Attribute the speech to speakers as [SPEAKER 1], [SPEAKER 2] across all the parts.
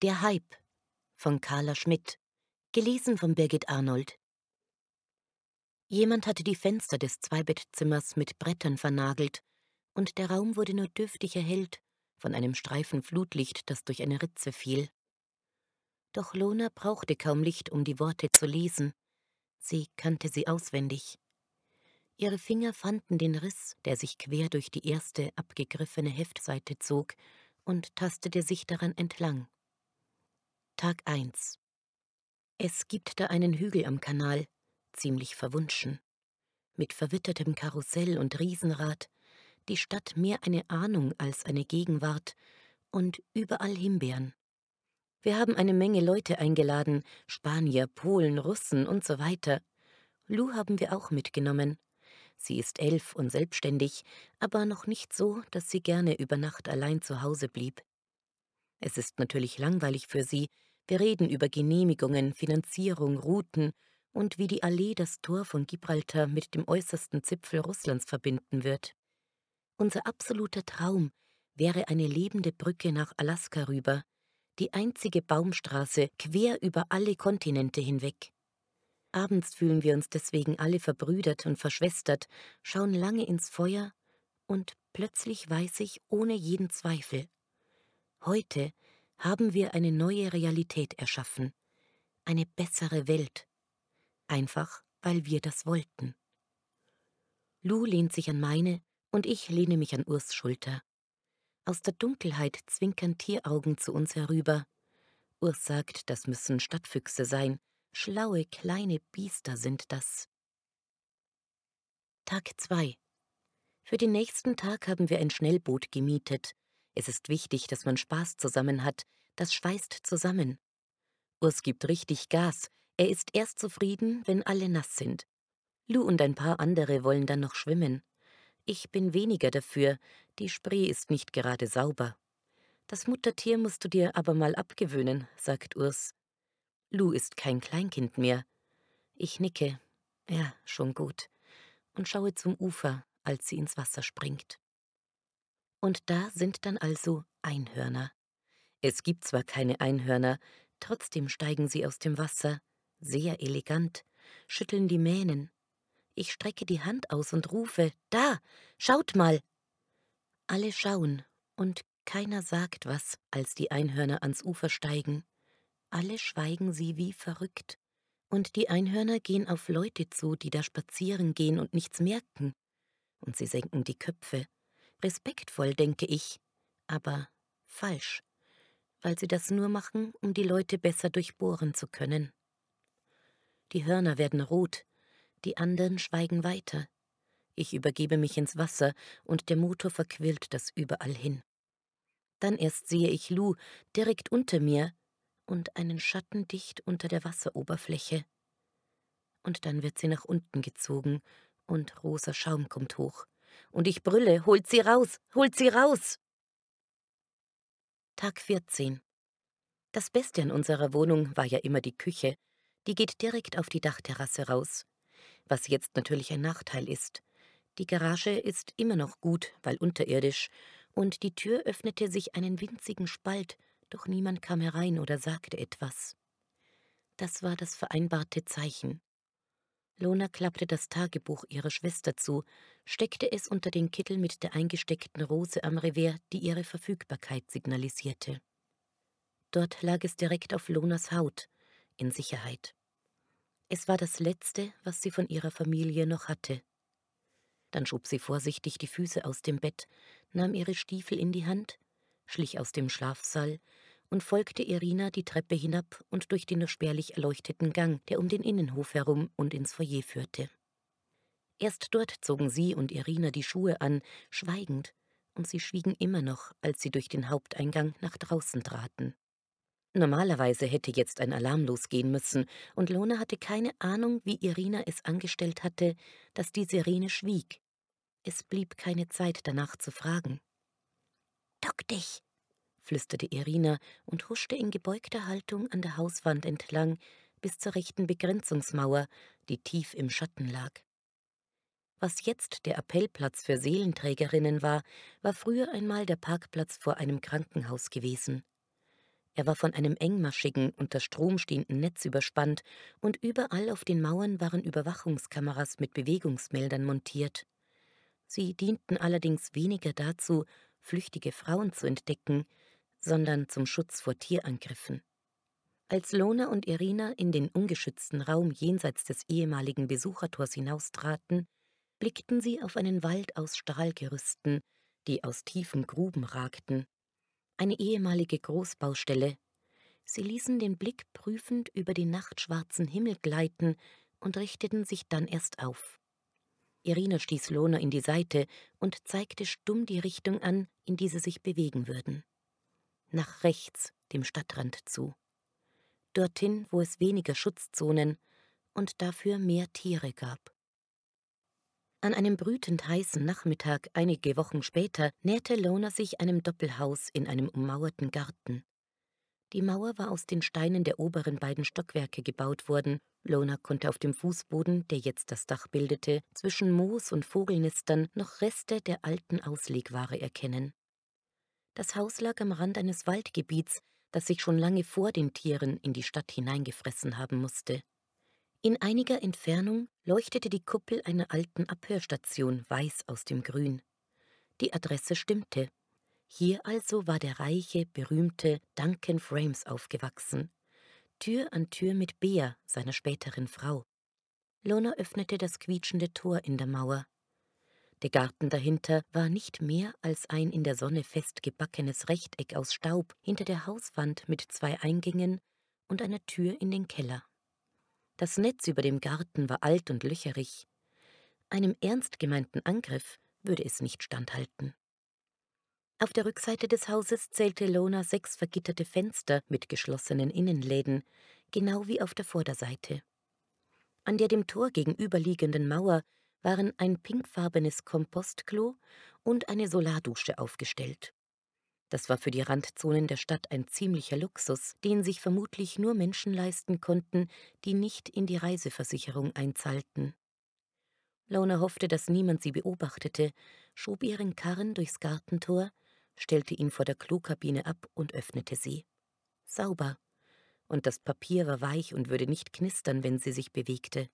[SPEAKER 1] Der Hype von Carla Schmidt, gelesen von Birgit Arnold. Jemand hatte die Fenster des Zweibettzimmers mit Brettern vernagelt, und der Raum wurde nur dürftig erhellt von einem Streifen Flutlicht, das durch eine Ritze fiel. Doch Lona brauchte kaum Licht, um die Worte zu lesen. Sie kannte sie auswendig. Ihre Finger fanden den Riss, der sich quer durch die erste abgegriffene Heftseite zog, und tastete sich daran entlang. Tag 1 Es gibt da einen Hügel am Kanal, ziemlich verwunschen. Mit verwittertem Karussell und Riesenrad, die Stadt mehr eine Ahnung als eine Gegenwart und überall Himbeeren. Wir haben eine Menge Leute eingeladen, Spanier, Polen, Russen und so weiter. Lou haben wir auch mitgenommen. Sie ist elf und selbstständig, aber noch nicht so, dass sie gerne über Nacht allein zu Hause blieb. Es ist natürlich langweilig für sie, wir reden über Genehmigungen, Finanzierung, Routen und wie die Allee das Tor von Gibraltar mit dem äußersten Zipfel Russlands verbinden wird. Unser absoluter Traum wäre eine lebende Brücke nach Alaska rüber, die einzige Baumstraße quer über alle Kontinente hinweg. Abends fühlen wir uns deswegen alle verbrüdert und verschwestert, schauen lange ins Feuer und plötzlich weiß ich ohne jeden Zweifel. Heute haben wir eine neue Realität erschaffen, eine bessere Welt, einfach weil wir das wollten. Lou lehnt sich an meine und ich lehne mich an Urs Schulter. Aus der Dunkelheit zwinkern Tieraugen zu uns herüber. Urs sagt, das müssen Stadtfüchse sein, schlaue kleine Biester sind das. Tag 2 Für den nächsten Tag haben wir ein Schnellboot gemietet, es ist wichtig, dass man Spaß zusammen hat, das schweißt zusammen. Urs gibt richtig Gas, er ist erst zufrieden, wenn alle nass sind. Lou und ein paar andere wollen dann noch schwimmen. Ich bin weniger dafür, die Spree ist nicht gerade sauber. Das Muttertier musst du dir aber mal abgewöhnen, sagt Urs. Lou ist kein Kleinkind mehr. Ich nicke. Ja, schon gut. Und schaue zum Ufer, als sie ins Wasser springt. Und da sind dann also Einhörner. Es gibt zwar keine Einhörner, trotzdem steigen sie aus dem Wasser, sehr elegant, schütteln die Mähnen. Ich strecke die Hand aus und rufe Da, schaut mal. Alle schauen, und keiner sagt was, als die Einhörner ans Ufer steigen. Alle schweigen sie wie verrückt. Und die Einhörner gehen auf Leute zu, die da spazieren gehen und nichts merken. Und sie senken die Köpfe Respektvoll, denke ich, aber falsch, weil sie das nur machen, um die Leute besser durchbohren zu können. Die Hörner werden rot, die anderen schweigen weiter. Ich übergebe mich ins Wasser und der Motor verquillt das überall hin. Dann erst sehe ich Lou direkt unter mir und einen Schatten dicht unter der Wasseroberfläche. Und dann wird sie nach unten gezogen und rosa Schaum kommt hoch und ich brülle, holt sie raus, holt sie raus. Tag 14. Das Beste an unserer Wohnung war ja immer die Küche. Die geht direkt auf die Dachterrasse raus. Was jetzt natürlich ein Nachteil ist. Die Garage ist immer noch gut, weil unterirdisch, und die Tür öffnete sich einen winzigen Spalt, doch niemand kam herein oder sagte etwas. Das war das vereinbarte Zeichen. Lona klappte das Tagebuch ihrer Schwester zu, steckte es unter den Kittel mit der eingesteckten Rose am Revers, die ihre Verfügbarkeit signalisierte. Dort lag es direkt auf Lonas Haut, in Sicherheit. Es war das Letzte, was sie von ihrer Familie noch hatte. Dann schob sie vorsichtig die Füße aus dem Bett, nahm ihre Stiefel in die Hand, schlich aus dem Schlafsaal und folgte Irina die Treppe hinab und durch den nur spärlich erleuchteten Gang, der um den Innenhof herum und ins Foyer führte. Erst dort zogen sie und Irina die Schuhe an, schweigend, und sie schwiegen immer noch, als sie durch den Haupteingang nach draußen traten. Normalerweise hätte jetzt ein Alarm losgehen müssen, und Lona hatte keine Ahnung, wie Irina es angestellt hatte, dass die Sirene schwieg. Es blieb keine Zeit danach zu fragen. Duck dich, flüsterte Irina und huschte in gebeugter Haltung an der Hauswand entlang bis zur rechten Begrenzungsmauer, die tief im Schatten lag. Was jetzt der Appellplatz für Seelenträgerinnen war, war früher einmal der Parkplatz vor einem Krankenhaus gewesen. Er war von einem engmaschigen, unter Strom stehenden Netz überspannt, und überall auf den Mauern waren Überwachungskameras mit Bewegungsmeldern montiert. Sie dienten allerdings weniger dazu, flüchtige Frauen zu entdecken, sondern zum Schutz vor Tierangriffen. Als Lona und Irina in den ungeschützten Raum jenseits des ehemaligen Besuchertors hinaustraten, blickten sie auf einen Wald aus Stahlgerüsten, die aus tiefen Gruben ragten. Eine ehemalige Großbaustelle. Sie ließen den Blick prüfend über den nachtschwarzen Himmel gleiten und richteten sich dann erst auf. Irina stieß Lona in die Seite und zeigte stumm die Richtung an, in die sie sich bewegen würden. Nach rechts, dem Stadtrand zu. Dorthin, wo es weniger Schutzzonen und dafür mehr Tiere gab. An einem brütend heißen Nachmittag einige Wochen später näherte Lona sich einem Doppelhaus in einem ummauerten Garten. Die Mauer war aus den Steinen der oberen beiden Stockwerke gebaut worden. Lona konnte auf dem Fußboden, der jetzt das Dach bildete, zwischen Moos und Vogelnestern noch Reste der alten Auslegware erkennen. Das Haus lag am Rand eines Waldgebiets, das sich schon lange vor den Tieren in die Stadt hineingefressen haben musste. In einiger Entfernung leuchtete die Kuppel einer alten Abhörstation weiß aus dem Grün. Die Adresse stimmte. Hier also war der reiche, berühmte Duncan Frames aufgewachsen. Tür an Tür mit Bea, seiner späteren Frau. Lona öffnete das quietschende Tor in der Mauer. Der Garten dahinter war nicht mehr als ein in der Sonne festgebackenes Rechteck aus Staub hinter der Hauswand mit zwei Eingängen und einer Tür in den Keller. Das Netz über dem Garten war alt und löcherig. Einem ernst gemeinten Angriff würde es nicht standhalten. Auf der Rückseite des Hauses zählte Lona sechs vergitterte Fenster mit geschlossenen Innenläden, genau wie auf der Vorderseite. An der dem Tor gegenüberliegenden Mauer waren ein pinkfarbenes Kompostklo und eine Solardusche aufgestellt. Das war für die Randzonen der Stadt ein ziemlicher Luxus, den sich vermutlich nur Menschen leisten konnten, die nicht in die Reiseversicherung einzahlten. Lona hoffte, dass niemand sie beobachtete, schob ihren Karren durchs Gartentor, stellte ihn vor der Klokabine ab und öffnete sie. Sauber. Und das Papier war weich und würde nicht knistern, wenn sie sich bewegte.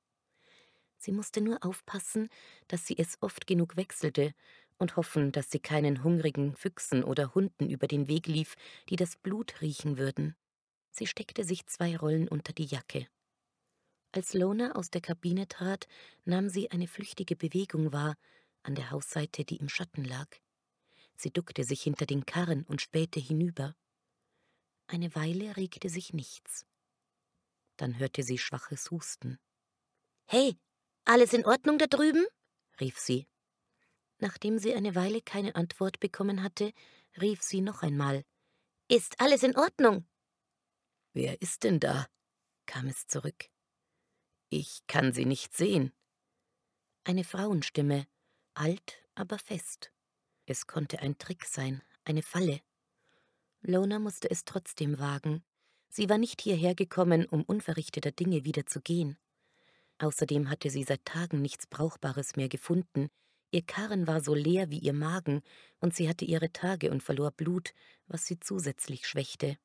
[SPEAKER 1] Sie musste nur aufpassen, dass sie es oft genug wechselte und hoffen, dass sie keinen hungrigen Füchsen oder Hunden über den Weg lief, die das Blut riechen würden. Sie steckte sich zwei Rollen unter die Jacke. Als Lona aus der Kabine trat, nahm sie eine flüchtige Bewegung wahr an der Hausseite, die im Schatten lag. Sie duckte sich hinter den Karren und spähte hinüber. Eine Weile regte sich nichts. Dann hörte sie schwaches Husten. Hey, alles in Ordnung da drüben? rief sie. Nachdem sie eine Weile keine Antwort bekommen hatte, rief sie noch einmal Ist alles in Ordnung? Wer ist denn da? kam es zurück. Ich kann sie nicht sehen. Eine Frauenstimme, alt, aber fest. Es konnte ein Trick sein, eine Falle. Lona musste es trotzdem wagen. Sie war nicht hierher gekommen, um unverrichteter Dinge wieder zu gehen. Außerdem hatte sie seit Tagen nichts Brauchbares mehr gefunden, Ihr Karren war so leer wie ihr Magen, und sie hatte ihre Tage und verlor Blut, was sie zusätzlich schwächte.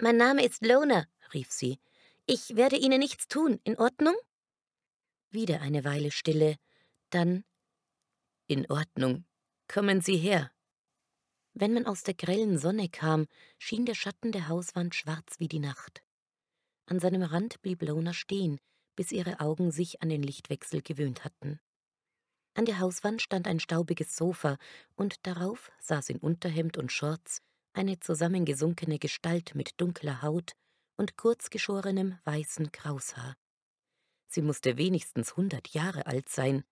[SPEAKER 1] Mein Name ist Lona, rief sie. Ich werde Ihnen nichts tun, in Ordnung? Wieder eine Weile Stille, dann In Ordnung. Kommen Sie her. Wenn man aus der grellen Sonne kam, schien der Schatten der Hauswand schwarz wie die Nacht. An seinem Rand blieb Lona stehen, bis ihre Augen sich an den Lichtwechsel gewöhnt hatten. An der Hauswand stand ein staubiges Sofa, und darauf saß in Unterhemd und Shorts eine zusammengesunkene Gestalt mit dunkler Haut und kurzgeschorenem weißen Kraushaar. Sie musste wenigstens hundert Jahre alt sein.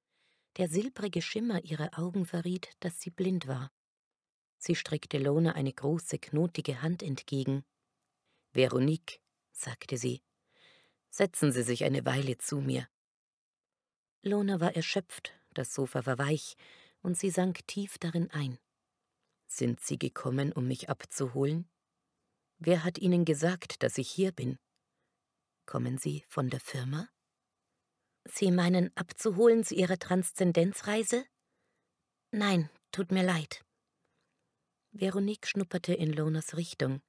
[SPEAKER 1] Der silbrige Schimmer ihrer Augen verriet, dass sie blind war. Sie streckte Lona eine große, knotige Hand entgegen. Veronique, sagte sie, setzen Sie sich eine Weile zu mir. Lona war erschöpft das Sofa war weich, und sie sank tief darin ein. Sind Sie gekommen, um mich abzuholen? Wer hat Ihnen gesagt, dass ich hier bin? Kommen Sie von der Firma? Sie meinen, abzuholen zu Ihrer Transzendenzreise? Nein, tut mir leid. Veronique schnupperte in Lonas Richtung.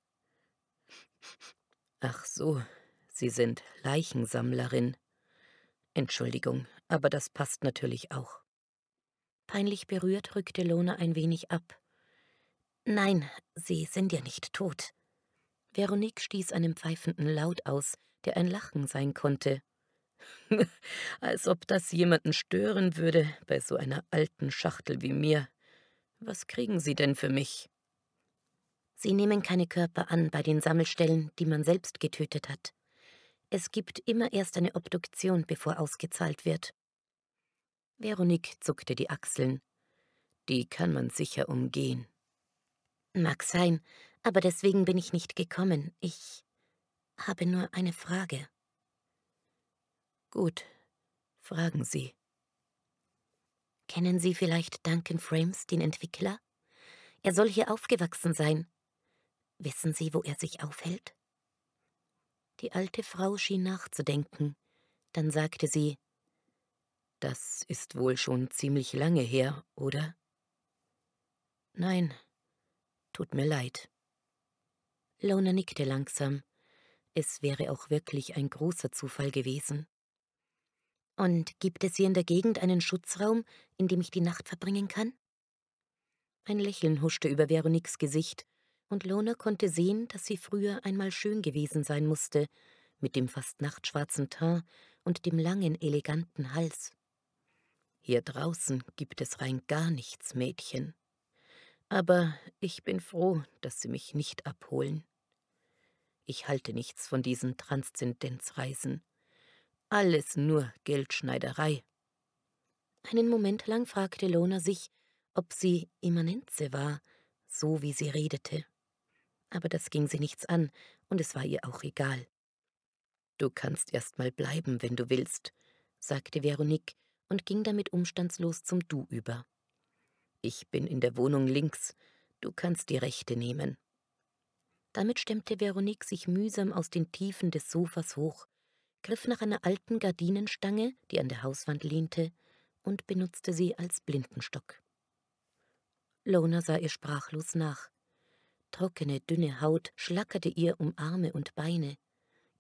[SPEAKER 1] Ach so, Sie sind Leichensammlerin. Entschuldigung, aber das passt natürlich auch. Peinlich berührt rückte Lona ein wenig ab. Nein, Sie sind ja nicht tot. Veronique stieß einen pfeifenden Laut aus, der ein Lachen sein konnte. Als ob das jemanden stören würde bei so einer alten Schachtel wie mir. Was kriegen Sie denn für mich? Sie nehmen keine Körper an bei den Sammelstellen, die man selbst getötet hat. Es gibt immer erst eine Obduktion, bevor ausgezahlt wird. Veronique zuckte die Achseln. Die kann man sicher umgehen. Mag sein, aber deswegen bin ich nicht gekommen. Ich habe nur eine Frage. Gut, fragen Sie. Kennen Sie vielleicht Duncan Frames, den Entwickler? Er soll hier aufgewachsen sein. Wissen Sie, wo er sich aufhält? Die alte Frau schien nachzudenken. Dann sagte sie Das ist wohl schon ziemlich lange her, oder? Nein, tut mir leid. Lona nickte langsam. Es wäre auch wirklich ein großer Zufall gewesen. Und gibt es hier in der Gegend einen Schutzraum, in dem ich die Nacht verbringen kann? Ein Lächeln huschte über Veroniques Gesicht, und Lona konnte sehen, dass sie früher einmal schön gewesen sein musste, mit dem fast nachtschwarzen Teint und dem langen, eleganten Hals. Hier draußen gibt es rein gar nichts, Mädchen. Aber ich bin froh, dass Sie mich nicht abholen. Ich halte nichts von diesen Transzendenzreisen. Alles nur Geldschneiderei. Einen Moment lang fragte Lona sich, ob sie Immanenze war, so wie sie redete. Aber das ging sie nichts an, und es war ihr auch egal. Du kannst erst mal bleiben, wenn du willst, sagte Veronique und ging damit umstandslos zum Du über. Ich bin in der Wohnung links, du kannst die rechte nehmen. Damit stemmte Veronique sich mühsam aus den Tiefen des Sofas hoch griff nach einer alten Gardinenstange, die an der Hauswand lehnte, und benutzte sie als Blindenstock. Lona sah ihr sprachlos nach. Trockene, dünne Haut schlackerte ihr um Arme und Beine.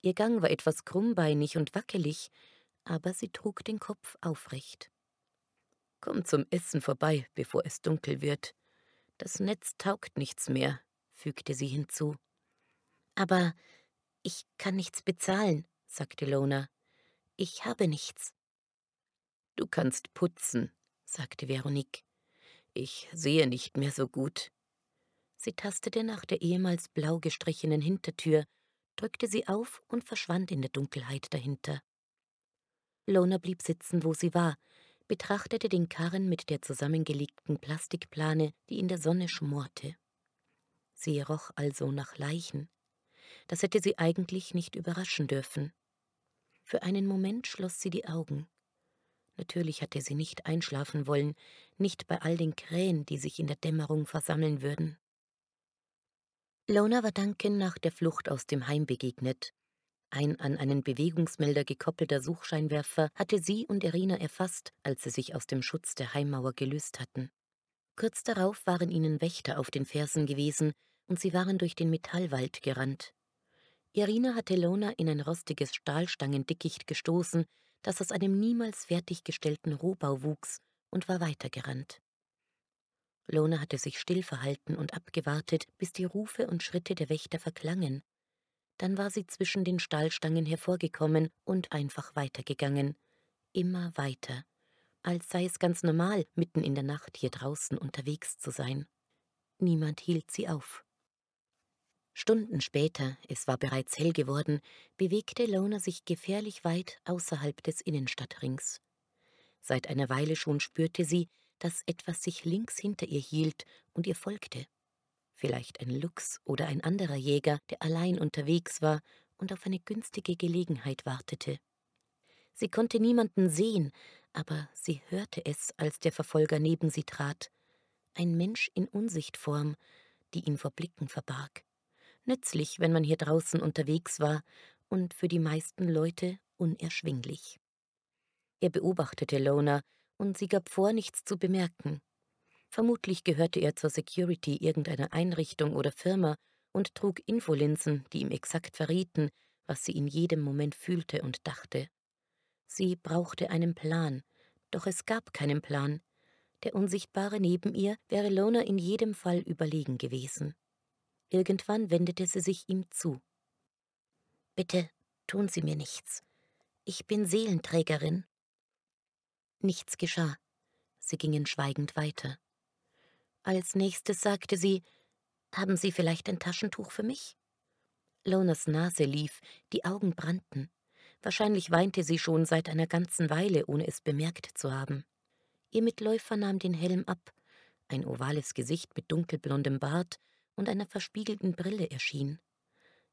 [SPEAKER 1] Ihr Gang war etwas krummbeinig und wackelig, aber sie trug den Kopf aufrecht. Komm zum Essen vorbei, bevor es dunkel wird. Das Netz taugt nichts mehr, fügte sie hinzu. Aber ich kann nichts bezahlen, sagte Lona. Ich habe nichts. Du kannst putzen, sagte Veronique. Ich sehe nicht mehr so gut. Sie tastete nach der ehemals blau gestrichenen Hintertür, drückte sie auf und verschwand in der Dunkelheit dahinter. Lona blieb sitzen, wo sie war, betrachtete den Karren mit der zusammengelegten Plastikplane, die in der Sonne schmorte. Sie roch also nach Leichen. Das hätte sie eigentlich nicht überraschen dürfen. Für einen Moment schloss sie die Augen. Natürlich hatte sie nicht einschlafen wollen, nicht bei all den Krähen, die sich in der Dämmerung versammeln würden. Lona war Duncan nach der Flucht aus dem Heim begegnet. Ein an einen Bewegungsmelder gekoppelter Suchscheinwerfer hatte sie und Irina erfasst, als sie sich aus dem Schutz der Heimmauer gelöst hatten. Kurz darauf waren ihnen Wächter auf den Fersen gewesen, und sie waren durch den Metallwald gerannt. Irina hatte Lona in ein rostiges Stahlstangendickicht gestoßen, das aus einem niemals fertiggestellten Rohbau wuchs, und war weitergerannt. Lona hatte sich still verhalten und abgewartet, bis die Rufe und Schritte der Wächter verklangen. Dann war sie zwischen den Stahlstangen hervorgekommen und einfach weitergegangen. Immer weiter, als sei es ganz normal, mitten in der Nacht hier draußen unterwegs zu sein. Niemand hielt sie auf. Stunden später, es war bereits hell geworden, bewegte Lona sich gefährlich weit außerhalb des Innenstadtrings. Seit einer Weile schon spürte sie, dass etwas sich links hinter ihr hielt und ihr folgte. Vielleicht ein Luchs oder ein anderer Jäger, der allein unterwegs war und auf eine günstige Gelegenheit wartete. Sie konnte niemanden sehen, aber sie hörte es, als der Verfolger neben sie trat. Ein Mensch in Unsichtform, die ihn vor Blicken verbarg nützlich, wenn man hier draußen unterwegs war, und für die meisten Leute unerschwinglich. Er beobachtete Lona, und sie gab vor, nichts zu bemerken. Vermutlich gehörte er zur Security irgendeiner Einrichtung oder Firma und trug Infolinsen, die ihm exakt verrieten, was sie in jedem Moment fühlte und dachte. Sie brauchte einen Plan, doch es gab keinen Plan. Der Unsichtbare neben ihr wäre Lona in jedem Fall überlegen gewesen. Irgendwann wendete sie sich ihm zu. Bitte tun Sie mir nichts. Ich bin Seelenträgerin. Nichts geschah. Sie gingen schweigend weiter. Als nächstes sagte sie, haben Sie vielleicht ein Taschentuch für mich? Lonas Nase lief, die Augen brannten. Wahrscheinlich weinte sie schon seit einer ganzen Weile, ohne es bemerkt zu haben. Ihr Mitläufer nahm den Helm ab. Ein ovales Gesicht mit dunkelblondem Bart und einer verspiegelten Brille erschien.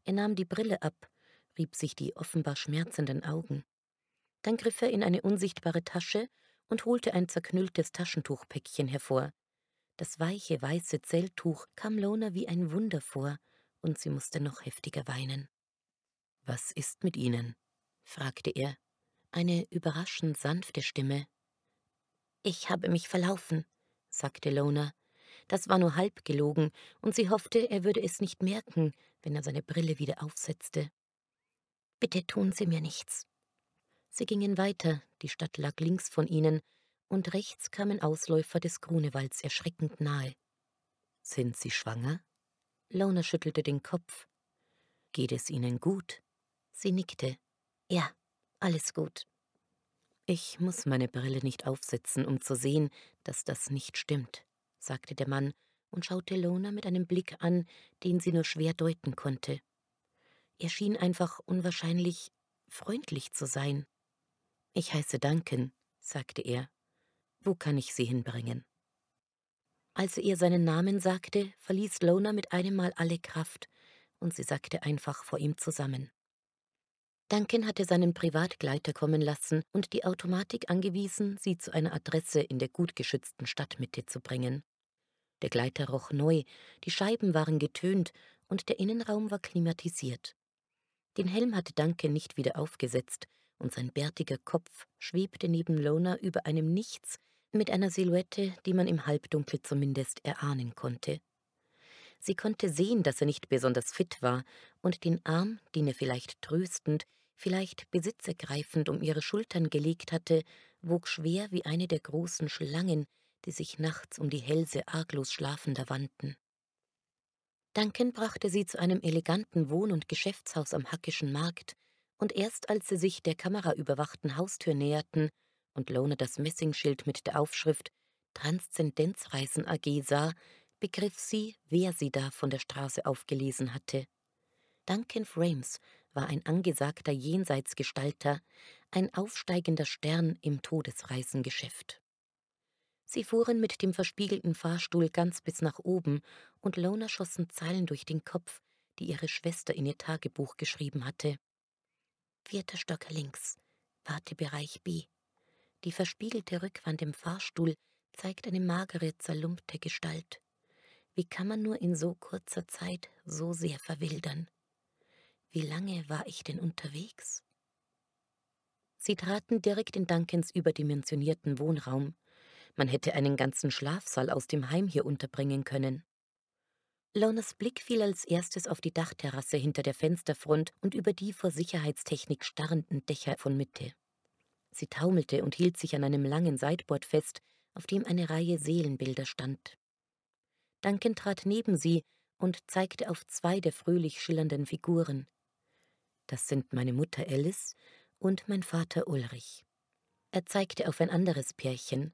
[SPEAKER 1] Er nahm die Brille ab, rieb sich die offenbar schmerzenden Augen. Dann griff er in eine unsichtbare Tasche und holte ein zerknülltes Taschentuchpäckchen hervor. Das weiche, weiße Zelltuch kam Lona wie ein Wunder vor, und sie musste noch heftiger weinen. Was ist mit Ihnen? fragte er. Eine überraschend sanfte Stimme. Ich habe mich verlaufen, sagte Lona. Das war nur halb gelogen, und sie hoffte, er würde es nicht merken, wenn er seine Brille wieder aufsetzte. Bitte tun Sie mir nichts. Sie gingen weiter, die Stadt lag links von ihnen, und rechts kamen Ausläufer des Grunewalds erschreckend nahe. Sind Sie schwanger? Lona schüttelte den Kopf. Geht es Ihnen gut? Sie nickte. Ja, alles gut. Ich muss meine Brille nicht aufsetzen, um zu sehen, dass das nicht stimmt, sagte der Mann und schaute Lona mit einem Blick an, den sie nur schwer deuten konnte. Er schien einfach unwahrscheinlich freundlich zu sein. Ich heiße Duncan, sagte er. Wo kann ich Sie hinbringen? Als er ihr seinen Namen sagte, verließ Lona mit einem Mal alle Kraft, und sie sackte einfach vor ihm zusammen. Duncan hatte seinen Privatgleiter kommen lassen und die Automatik angewiesen, sie zu einer Adresse in der gut geschützten Stadtmitte zu bringen. Der Gleiter roch neu, die Scheiben waren getönt und der Innenraum war klimatisiert. Den Helm hatte Duncan nicht wieder aufgesetzt, und sein bärtiger Kopf schwebte neben Lona über einem Nichts mit einer Silhouette, die man im Halbdunkel zumindest erahnen konnte. Sie konnte sehen, dass er nicht besonders fit war, und den Arm, den er vielleicht tröstend, vielleicht besitzergreifend um ihre Schultern gelegt hatte, wog schwer wie eine der großen Schlangen, die sich nachts um die Hälse arglos Schlafender wandten. Duncan brachte sie zu einem eleganten Wohn- und Geschäftshaus am Hackischen Markt, und erst als sie sich der kameraüberwachten Haustür näherten und Lona das Messingschild mit der Aufschrift Transzendenzreisen AG sah, begriff sie, wer sie da von der Straße aufgelesen hatte. Duncan Frames war ein angesagter Jenseitsgestalter, ein aufsteigender Stern im Todesreisengeschäft. Sie fuhren mit dem verspiegelten Fahrstuhl ganz bis nach oben, und Lona schossen Zeilen durch den Kopf, die ihre Schwester in ihr Tagebuch geschrieben hatte. Vierter Stock links, Wartebereich B. Die verspiegelte Rückwand im Fahrstuhl zeigt eine magere, zerlumpte Gestalt. Wie kann man nur in so kurzer Zeit so sehr verwildern? Wie lange war ich denn unterwegs? Sie traten direkt in Duncans überdimensionierten Wohnraum. Man hätte einen ganzen Schlafsaal aus dem Heim hier unterbringen können. Lonas Blick fiel als erstes auf die Dachterrasse hinter der Fensterfront und über die vor Sicherheitstechnik starrenden Dächer von Mitte. Sie taumelte und hielt sich an einem langen Sideboard fest, auf dem eine Reihe Seelenbilder stand. Duncan trat neben sie und zeigte auf zwei der fröhlich schillernden Figuren. Das sind meine Mutter Alice und mein Vater Ulrich. Er zeigte auf ein anderes Pärchen.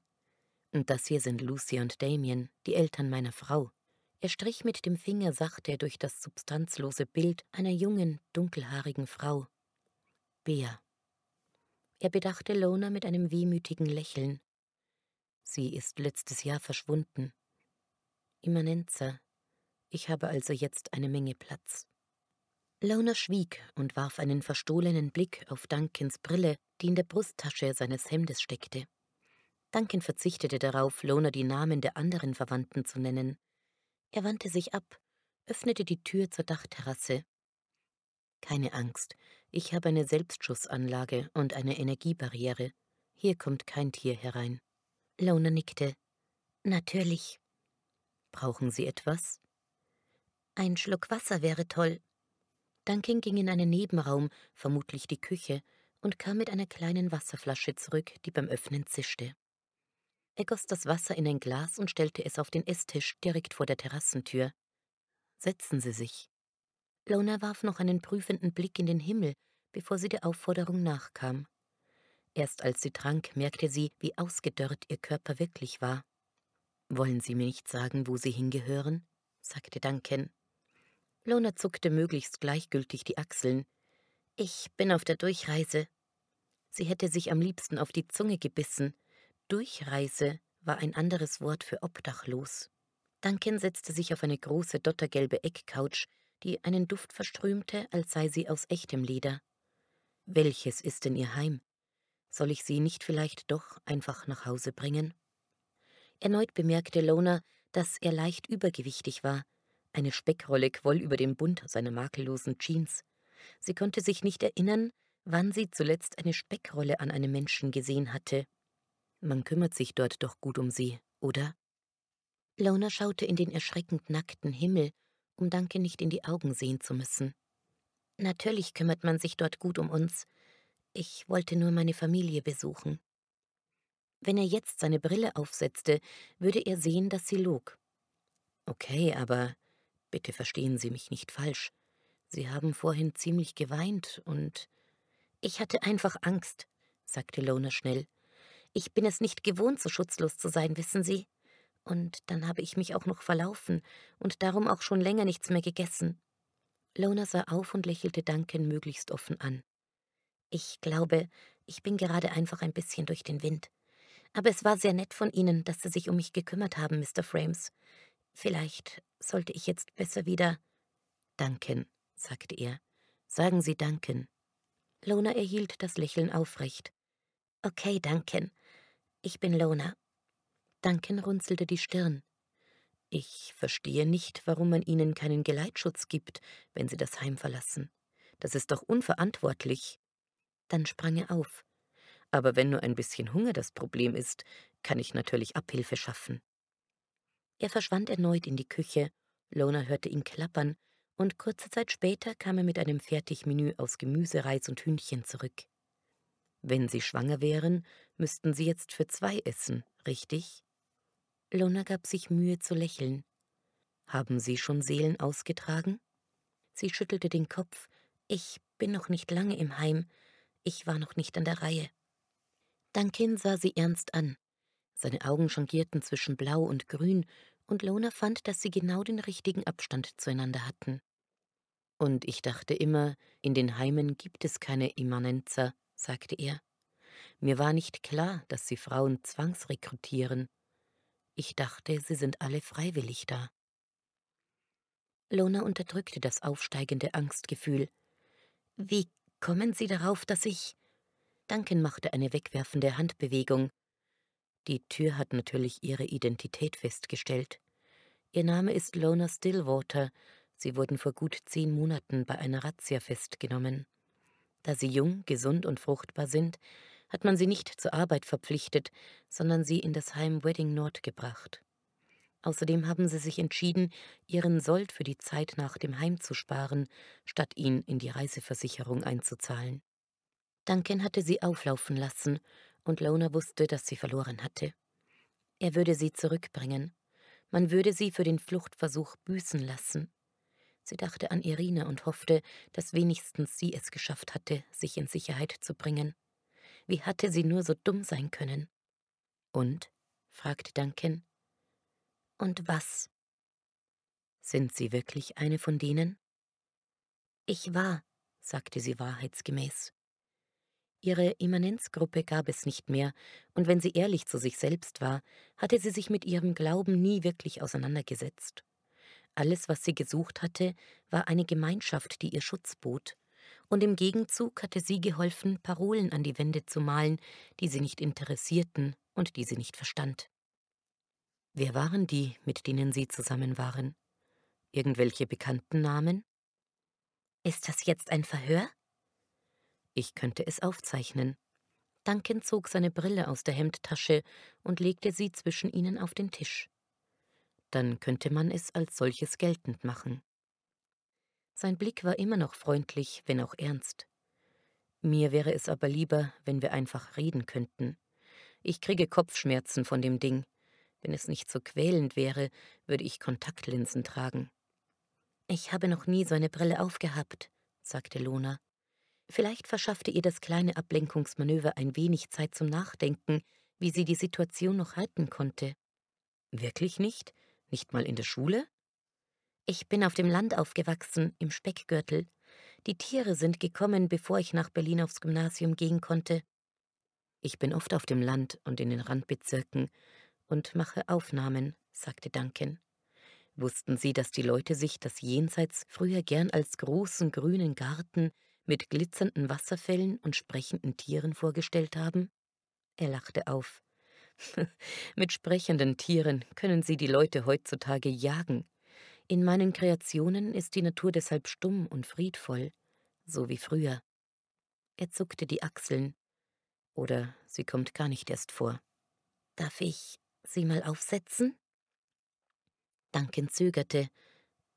[SPEAKER 1] Und das hier sind Lucy und Damien, die Eltern meiner Frau. Er strich mit dem Finger sachte durch das substanzlose Bild einer jungen, dunkelhaarigen Frau. Bea. Er bedachte Lona mit einem wehmütigen Lächeln. Sie ist letztes Jahr verschwunden. Immanenza. Ich habe also jetzt eine Menge Platz. Lona schwieg und warf einen verstohlenen Blick auf Duncans Brille, die in der Brusttasche seines Hemdes steckte. Duncan verzichtete darauf, Lona die Namen der anderen Verwandten zu nennen. Er wandte sich ab, öffnete die Tür zur Dachterrasse. Keine Angst, ich habe eine Selbstschussanlage und eine Energiebarriere. Hier kommt kein Tier herein. Lona nickte. Natürlich. Brauchen Sie etwas? Ein Schluck Wasser wäre toll. Duncan ging in einen Nebenraum, vermutlich die Küche, und kam mit einer kleinen Wasserflasche zurück, die beim Öffnen zischte. Er goss das Wasser in ein Glas und stellte es auf den Esstisch direkt vor der Terrassentür. Setzen Sie sich. Lona warf noch einen prüfenden Blick in den Himmel, bevor sie der Aufforderung nachkam. Erst als sie trank, merkte sie, wie ausgedörrt ihr Körper wirklich war. Wollen Sie mir nicht sagen, wo Sie hingehören? sagte Duncan. Lona zuckte möglichst gleichgültig die Achseln. Ich bin auf der Durchreise. Sie hätte sich am liebsten auf die Zunge gebissen. Durchreise war ein anderes Wort für obdachlos. Duncan setzte sich auf eine große dottergelbe Eckcouch, die einen Duft verströmte, als sei sie aus echtem Leder. Welches ist denn Ihr Heim? Soll ich Sie nicht vielleicht doch einfach nach Hause bringen? Erneut bemerkte Lona, dass er leicht übergewichtig war, eine Speckrolle quoll über dem Bund seiner makellosen Jeans. Sie konnte sich nicht erinnern, wann sie zuletzt eine Speckrolle an einem Menschen gesehen hatte. Man kümmert sich dort doch gut um sie, oder? Lona schaute in den erschreckend nackten Himmel, um Danke nicht in die Augen sehen zu müssen. Natürlich kümmert man sich dort gut um uns. Ich wollte nur meine Familie besuchen. Wenn er jetzt seine Brille aufsetzte, würde er sehen, dass sie log. Okay, aber Bitte verstehen Sie mich nicht falsch. Sie haben vorhin ziemlich geweint und. Ich hatte einfach Angst, sagte Lona schnell. Ich bin es nicht gewohnt, so schutzlos zu sein, wissen Sie. Und dann habe ich mich auch noch verlaufen und darum auch schon länger nichts mehr gegessen. Lona sah auf und lächelte Duncan möglichst offen an. Ich glaube, ich bin gerade einfach ein bisschen durch den Wind. Aber es war sehr nett von Ihnen, dass Sie sich um mich gekümmert haben, Mr. Frames. Vielleicht sollte ich jetzt besser wieder. Danken, sagte er. Sagen Sie Danken. Lona erhielt das Lächeln aufrecht. Okay, Duncan. Ich bin Lona. Duncan runzelte die Stirn. Ich verstehe nicht, warum man Ihnen keinen Geleitschutz gibt, wenn Sie das Heim verlassen. Das ist doch unverantwortlich. Dann sprang er auf. Aber wenn nur ein bisschen Hunger das Problem ist, kann ich natürlich Abhilfe schaffen. Er verschwand erneut in die Küche, Lona hörte ihn klappern, und kurze Zeit später kam er mit einem Fertigmenü aus Gemüse, Reis und Hühnchen zurück. Wenn Sie schwanger wären, müssten Sie jetzt für zwei essen, richtig? Lona gab sich Mühe zu lächeln. Haben Sie schon Seelen ausgetragen? Sie schüttelte den Kopf. Ich bin noch nicht lange im Heim. Ich war noch nicht an der Reihe. Duncan sah sie ernst an. Seine Augen changierten zwischen Blau und Grün, und Lona fand, dass sie genau den richtigen Abstand zueinander hatten. Und ich dachte immer, in den Heimen gibt es keine Immanenzer, sagte er. Mir war nicht klar, dass sie Frauen zwangsrekrutieren. Ich dachte, sie sind alle freiwillig da. Lona unterdrückte das aufsteigende Angstgefühl. Wie kommen Sie darauf, dass ich. Duncan machte eine wegwerfende Handbewegung. Die Tür hat natürlich ihre Identität festgestellt. Ihr Name ist Lona Stillwater. Sie wurden vor gut zehn Monaten bei einer Razzia festgenommen. Da sie jung, gesund und fruchtbar sind, hat man sie nicht zur Arbeit verpflichtet, sondern sie in das Heim Wedding Nord gebracht. Außerdem haben sie sich entschieden, ihren Sold für die Zeit nach dem Heim zu sparen, statt ihn in die Reiseversicherung einzuzahlen. Duncan hatte sie auflaufen lassen und Lona wusste, dass sie verloren hatte. Er würde sie zurückbringen. Man würde sie für den Fluchtversuch büßen lassen. Sie dachte an Irina und hoffte, dass wenigstens sie es geschafft hatte, sich in Sicherheit zu bringen. Wie hatte sie nur so dumm sein können? Und? fragte Duncan. Und was? Sind Sie wirklich eine von denen? Ich war, sagte sie wahrheitsgemäß. Ihre Immanenzgruppe gab es nicht mehr, und wenn sie ehrlich zu sich selbst war, hatte sie sich mit ihrem Glauben nie wirklich auseinandergesetzt. Alles, was sie gesucht hatte, war eine Gemeinschaft, die ihr Schutz bot, und im Gegenzug hatte sie geholfen, Parolen an die Wände zu malen, die sie nicht interessierten und die sie nicht verstand. Wer waren die, mit denen sie zusammen waren? Irgendwelche bekannten Namen? Ist das jetzt ein Verhör? Ich könnte es aufzeichnen. Duncan zog seine Brille aus der Hemdtasche und legte sie zwischen ihnen auf den Tisch. Dann könnte man es als solches geltend machen. Sein Blick war immer noch freundlich, wenn auch ernst. Mir wäre es aber lieber, wenn wir einfach reden könnten. Ich kriege Kopfschmerzen von dem Ding. Wenn es nicht so quälend wäre, würde ich Kontaktlinsen tragen. Ich habe noch nie so eine Brille aufgehabt, sagte Lona. Vielleicht verschaffte ihr das kleine Ablenkungsmanöver ein wenig Zeit zum Nachdenken, wie sie die Situation noch halten konnte. Wirklich nicht? Nicht mal in der Schule? Ich bin auf dem Land aufgewachsen, im Speckgürtel. Die Tiere sind gekommen, bevor ich nach Berlin aufs Gymnasium gehen konnte. Ich bin oft auf dem Land und in den Randbezirken und mache Aufnahmen, sagte Duncan. Wussten Sie, dass die Leute sich das Jenseits früher gern als großen grünen Garten mit glitzernden Wasserfällen und sprechenden Tieren vorgestellt haben? Er lachte auf. mit sprechenden Tieren können Sie die Leute heutzutage jagen. In meinen Kreationen ist die Natur deshalb stumm und friedvoll, so wie früher. Er zuckte die Achseln. Oder sie kommt gar nicht erst vor. Darf ich sie mal aufsetzen? Duncan zögerte.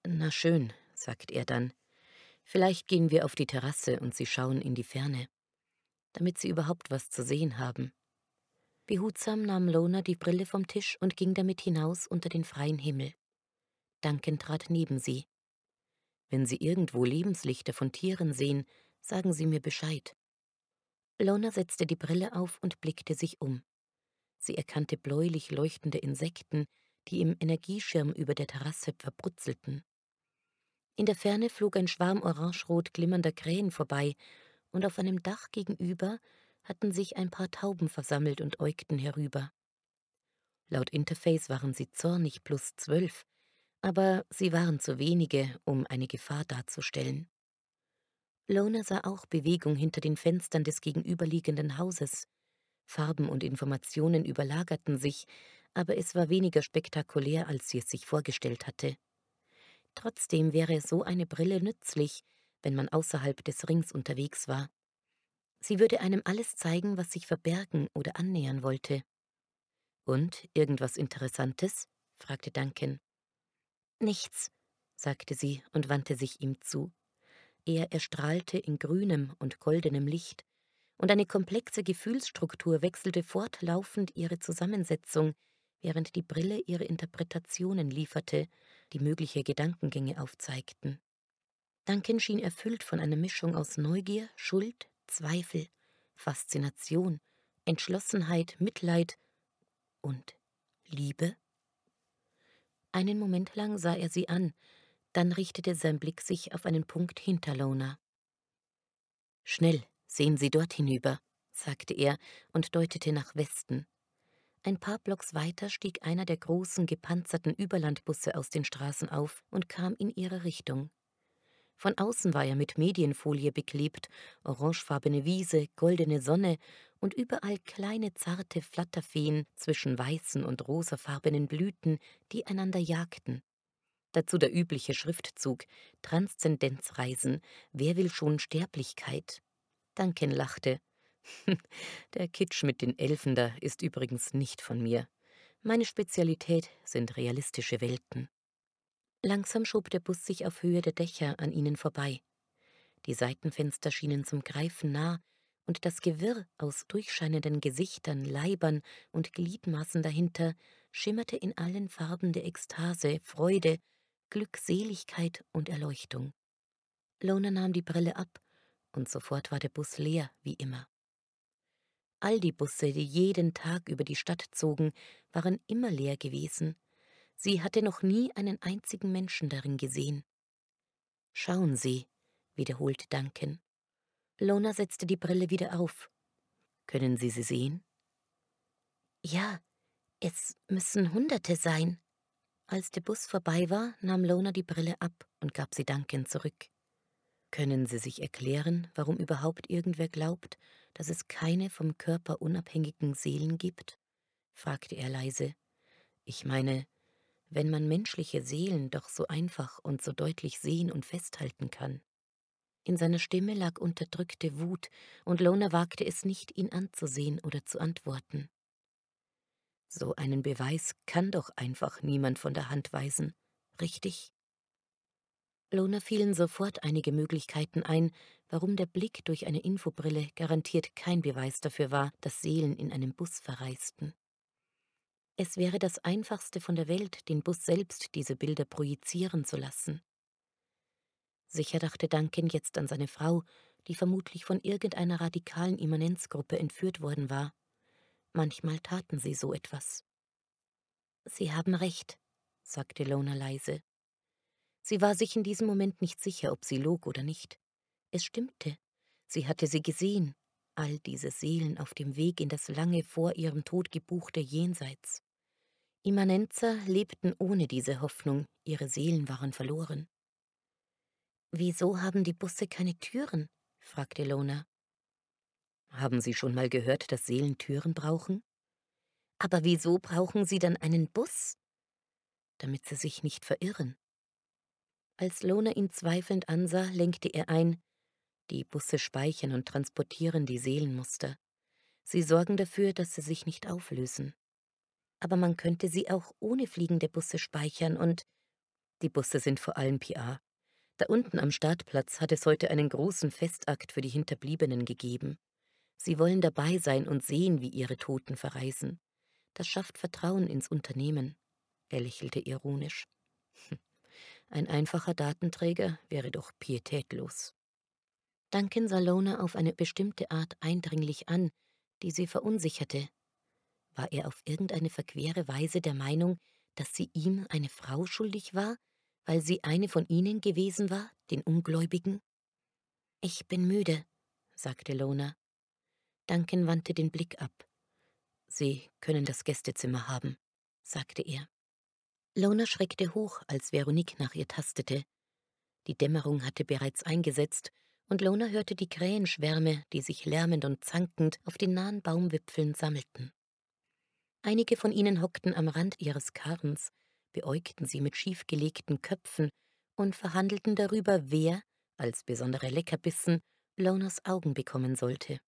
[SPEAKER 1] Na schön, sagt er dann. Vielleicht gehen wir auf die Terrasse und sie schauen in die Ferne, damit sie überhaupt was zu sehen haben. Behutsam nahm Lona die Brille vom Tisch und ging damit hinaus unter den freien Himmel. Duncan trat neben sie. Wenn Sie irgendwo Lebenslichter von Tieren sehen, sagen Sie mir Bescheid. Lona setzte die Brille auf und blickte sich um. Sie erkannte bläulich leuchtende Insekten, die im Energieschirm über der Terrasse verbrutzelten. In der Ferne flog ein Schwarm orangerot glimmernder Krähen vorbei, und auf einem Dach gegenüber hatten sich ein paar Tauben versammelt und äugten herüber. Laut Interface waren sie zornig plus zwölf, aber sie waren zu wenige, um eine Gefahr darzustellen. Lona sah auch Bewegung hinter den Fenstern des gegenüberliegenden Hauses. Farben und Informationen überlagerten sich, aber es war weniger spektakulär, als sie es sich vorgestellt hatte. Trotzdem wäre so eine Brille nützlich, wenn man außerhalb des Rings unterwegs war. Sie würde einem alles zeigen, was sich verbergen oder annähern wollte. Und irgendwas Interessantes? fragte Duncan. Nichts, sagte sie und wandte sich ihm zu. Er erstrahlte in grünem und goldenem Licht, und eine komplexe Gefühlsstruktur wechselte fortlaufend ihre Zusammensetzung, während die Brille ihre Interpretationen lieferte, die mögliche Gedankengänge aufzeigten. Duncan schien erfüllt von einer Mischung aus Neugier, Schuld, Zweifel, Faszination, Entschlossenheit, Mitleid und Liebe. Einen Moment lang sah er sie an, dann richtete sein Blick sich auf einen Punkt hinter Lona. Schnell, sehen Sie dort hinüber, sagte er und deutete nach Westen. Ein paar Blocks weiter stieg einer der großen gepanzerten Überlandbusse aus den Straßen auf und kam in ihre Richtung. Von außen war er mit Medienfolie beklebt, orangefarbene Wiese, goldene Sonne und überall kleine zarte Flatterfeen zwischen weißen und rosafarbenen Blüten, die einander jagten. Dazu der übliche Schriftzug Transzendenzreisen, wer will schon Sterblichkeit? Duncan lachte. Der Kitsch mit den Elfen da ist übrigens nicht von mir. Meine Spezialität sind realistische Welten. Langsam schob der Bus sich auf Höhe der Dächer an ihnen vorbei. Die Seitenfenster schienen zum Greifen nah, und das Gewirr aus durchscheinenden Gesichtern, Leibern und Gliedmaßen dahinter schimmerte in allen Farben der Ekstase, Freude Glückseligkeit und Erleuchtung. Lona nahm die Brille ab, und sofort war der Bus leer, wie immer. All die Busse, die jeden Tag über die Stadt zogen, waren immer leer gewesen. Sie hatte noch nie einen einzigen Menschen darin gesehen. Schauen Sie, wiederholte Duncan. Lona setzte die Brille wieder auf. Können Sie sie sehen? Ja, es müssen Hunderte sein, als der Bus vorbei war, nahm Lona die Brille ab und gab sie Duncan zurück. Können Sie sich erklären, warum überhaupt irgendwer glaubt, dass es keine vom Körper unabhängigen Seelen gibt? fragte er leise. Ich meine, wenn man menschliche Seelen doch so einfach und so deutlich sehen und festhalten kann. In seiner Stimme lag unterdrückte Wut, und Lona wagte es nicht, ihn anzusehen oder zu antworten. So einen Beweis kann doch einfach niemand von der Hand weisen, richtig? Lona fielen sofort einige Möglichkeiten ein, warum der Blick durch eine Infobrille garantiert kein Beweis dafür war, dass Seelen in einem Bus verreisten. Es wäre das Einfachste von der Welt, den Bus selbst diese Bilder projizieren zu lassen. Sicher dachte Duncan jetzt an seine Frau, die vermutlich von irgendeiner radikalen Immanenzgruppe entführt worden war. Manchmal taten sie so etwas. Sie haben recht, sagte Lona leise. Sie war sich in diesem Moment nicht sicher, ob sie log oder nicht. Es stimmte. Sie hatte sie gesehen, all diese Seelen auf dem Weg in das lange vor ihrem Tod gebuchte Jenseits. Immanenzer lebten ohne diese Hoffnung, ihre Seelen waren verloren. Wieso haben die Busse keine Türen? fragte Lona. Haben Sie schon mal gehört, dass Seelen Türen brauchen? Aber wieso brauchen sie dann einen Bus? Damit sie sich nicht verirren. Als Lona ihn zweifelnd ansah, lenkte er ein, die Busse speichern und transportieren die Seelenmuster. Sie sorgen dafür, dass sie sich nicht auflösen. Aber man könnte sie auch ohne fliegende Busse speichern und die Busse sind vor allem PA. Da unten am Startplatz hat es heute einen großen Festakt für die Hinterbliebenen gegeben. Sie wollen dabei sein und sehen, wie ihre Toten verreisen. Das schafft Vertrauen ins Unternehmen. Er lächelte ironisch. Ein einfacher Datenträger wäre doch pietätlos. Duncan sah Lona auf eine bestimmte Art eindringlich an, die sie verunsicherte. War er auf irgendeine verquere Weise der Meinung, dass sie ihm eine Frau schuldig war, weil sie eine von ihnen gewesen war, den Ungläubigen? Ich bin müde, sagte Lona. Duncan wandte den Blick ab. Sie können das Gästezimmer haben, sagte er. Lona schreckte hoch, als Veronique nach ihr tastete. Die Dämmerung hatte bereits eingesetzt, und Lona hörte die Krähenschwärme, die sich lärmend und zankend auf den nahen Baumwipfeln sammelten. Einige von ihnen hockten am Rand ihres Karrens, beäugten sie mit schiefgelegten Köpfen und verhandelten darüber, wer, als besondere Leckerbissen, Lonas Augen bekommen sollte.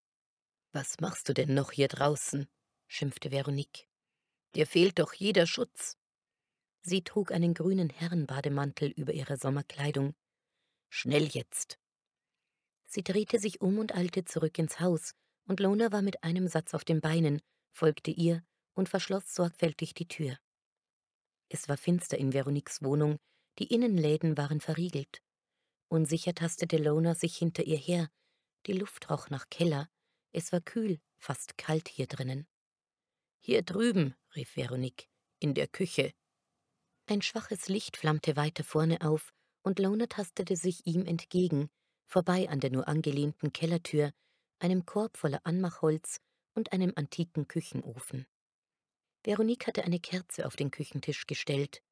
[SPEAKER 1] Was machst du denn noch hier draußen? schimpfte Veronique. Dir fehlt doch jeder Schutz. Sie trug einen grünen Herrenbademantel über ihre Sommerkleidung. Schnell jetzt! Sie drehte sich um und eilte zurück ins Haus, und Lona war mit einem Satz auf den Beinen, folgte ihr und verschloss sorgfältig die Tür. Es war finster in Veroniques Wohnung, die Innenläden waren verriegelt. Unsicher tastete Lona sich hinter ihr her. Die Luft roch nach Keller. Es war kühl, fast kalt hier drinnen. Hier drüben, rief Veronique, in der Küche. Ein schwaches Licht flammte weiter vorne auf, und Lona tastete sich ihm entgegen, vorbei an der nur angelehnten Kellertür, einem Korb voller Anmachholz und einem antiken Küchenofen. Veronique hatte eine Kerze auf den Küchentisch gestellt.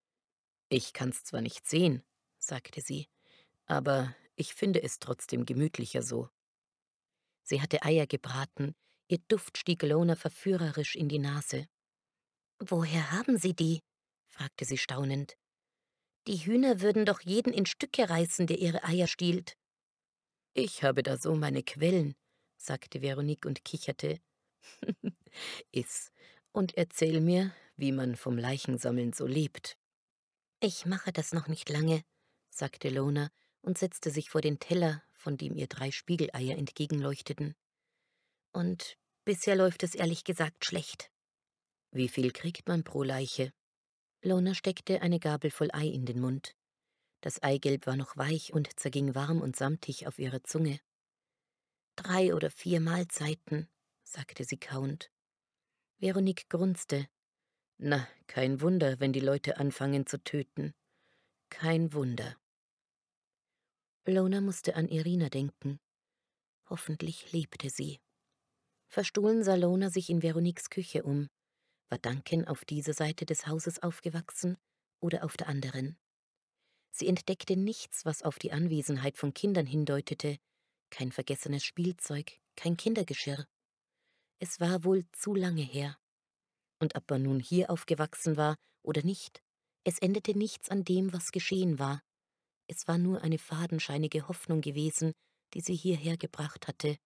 [SPEAKER 1] Ich kann's zwar nicht sehen, sagte sie, aber ich finde es trotzdem gemütlicher so. Sie hatte Eier gebraten, ihr Duft stieg Lona verführerisch in die Nase. Woher haben Sie die? fragte sie staunend. Die Hühner würden doch jeden in Stücke reißen, der ihre Eier stiehlt. Ich habe da so meine Quellen, sagte Veronique und kicherte. Iss, und erzähl mir, wie man vom Leichensammeln so lebt. Ich mache das noch nicht lange, sagte Lona und setzte sich vor den Teller, von dem ihr drei Spiegeleier entgegenleuchteten. Und bisher läuft es ehrlich gesagt schlecht. Wie viel kriegt man pro Leiche? Lona steckte eine Gabel voll Ei in den Mund. Das Eigelb war noch weich und zerging warm und samtig auf ihrer Zunge. Drei oder vier Mahlzeiten, sagte sie kauend. Veronique grunzte. Na, kein Wunder, wenn die Leute anfangen zu töten. Kein Wunder. Lona musste an Irina denken. Hoffentlich lebte sie. Verstohlen sah Lona sich in Veroniques Küche um. War Duncan auf dieser Seite des Hauses aufgewachsen oder auf der anderen? Sie entdeckte nichts, was auf die Anwesenheit von Kindern hindeutete, kein vergessenes Spielzeug, kein Kindergeschirr. Es war wohl zu lange her. Und ob er nun hier aufgewachsen war oder nicht, es änderte nichts an dem, was geschehen war. Es war nur eine fadenscheinige Hoffnung gewesen, die sie hierher gebracht hatte.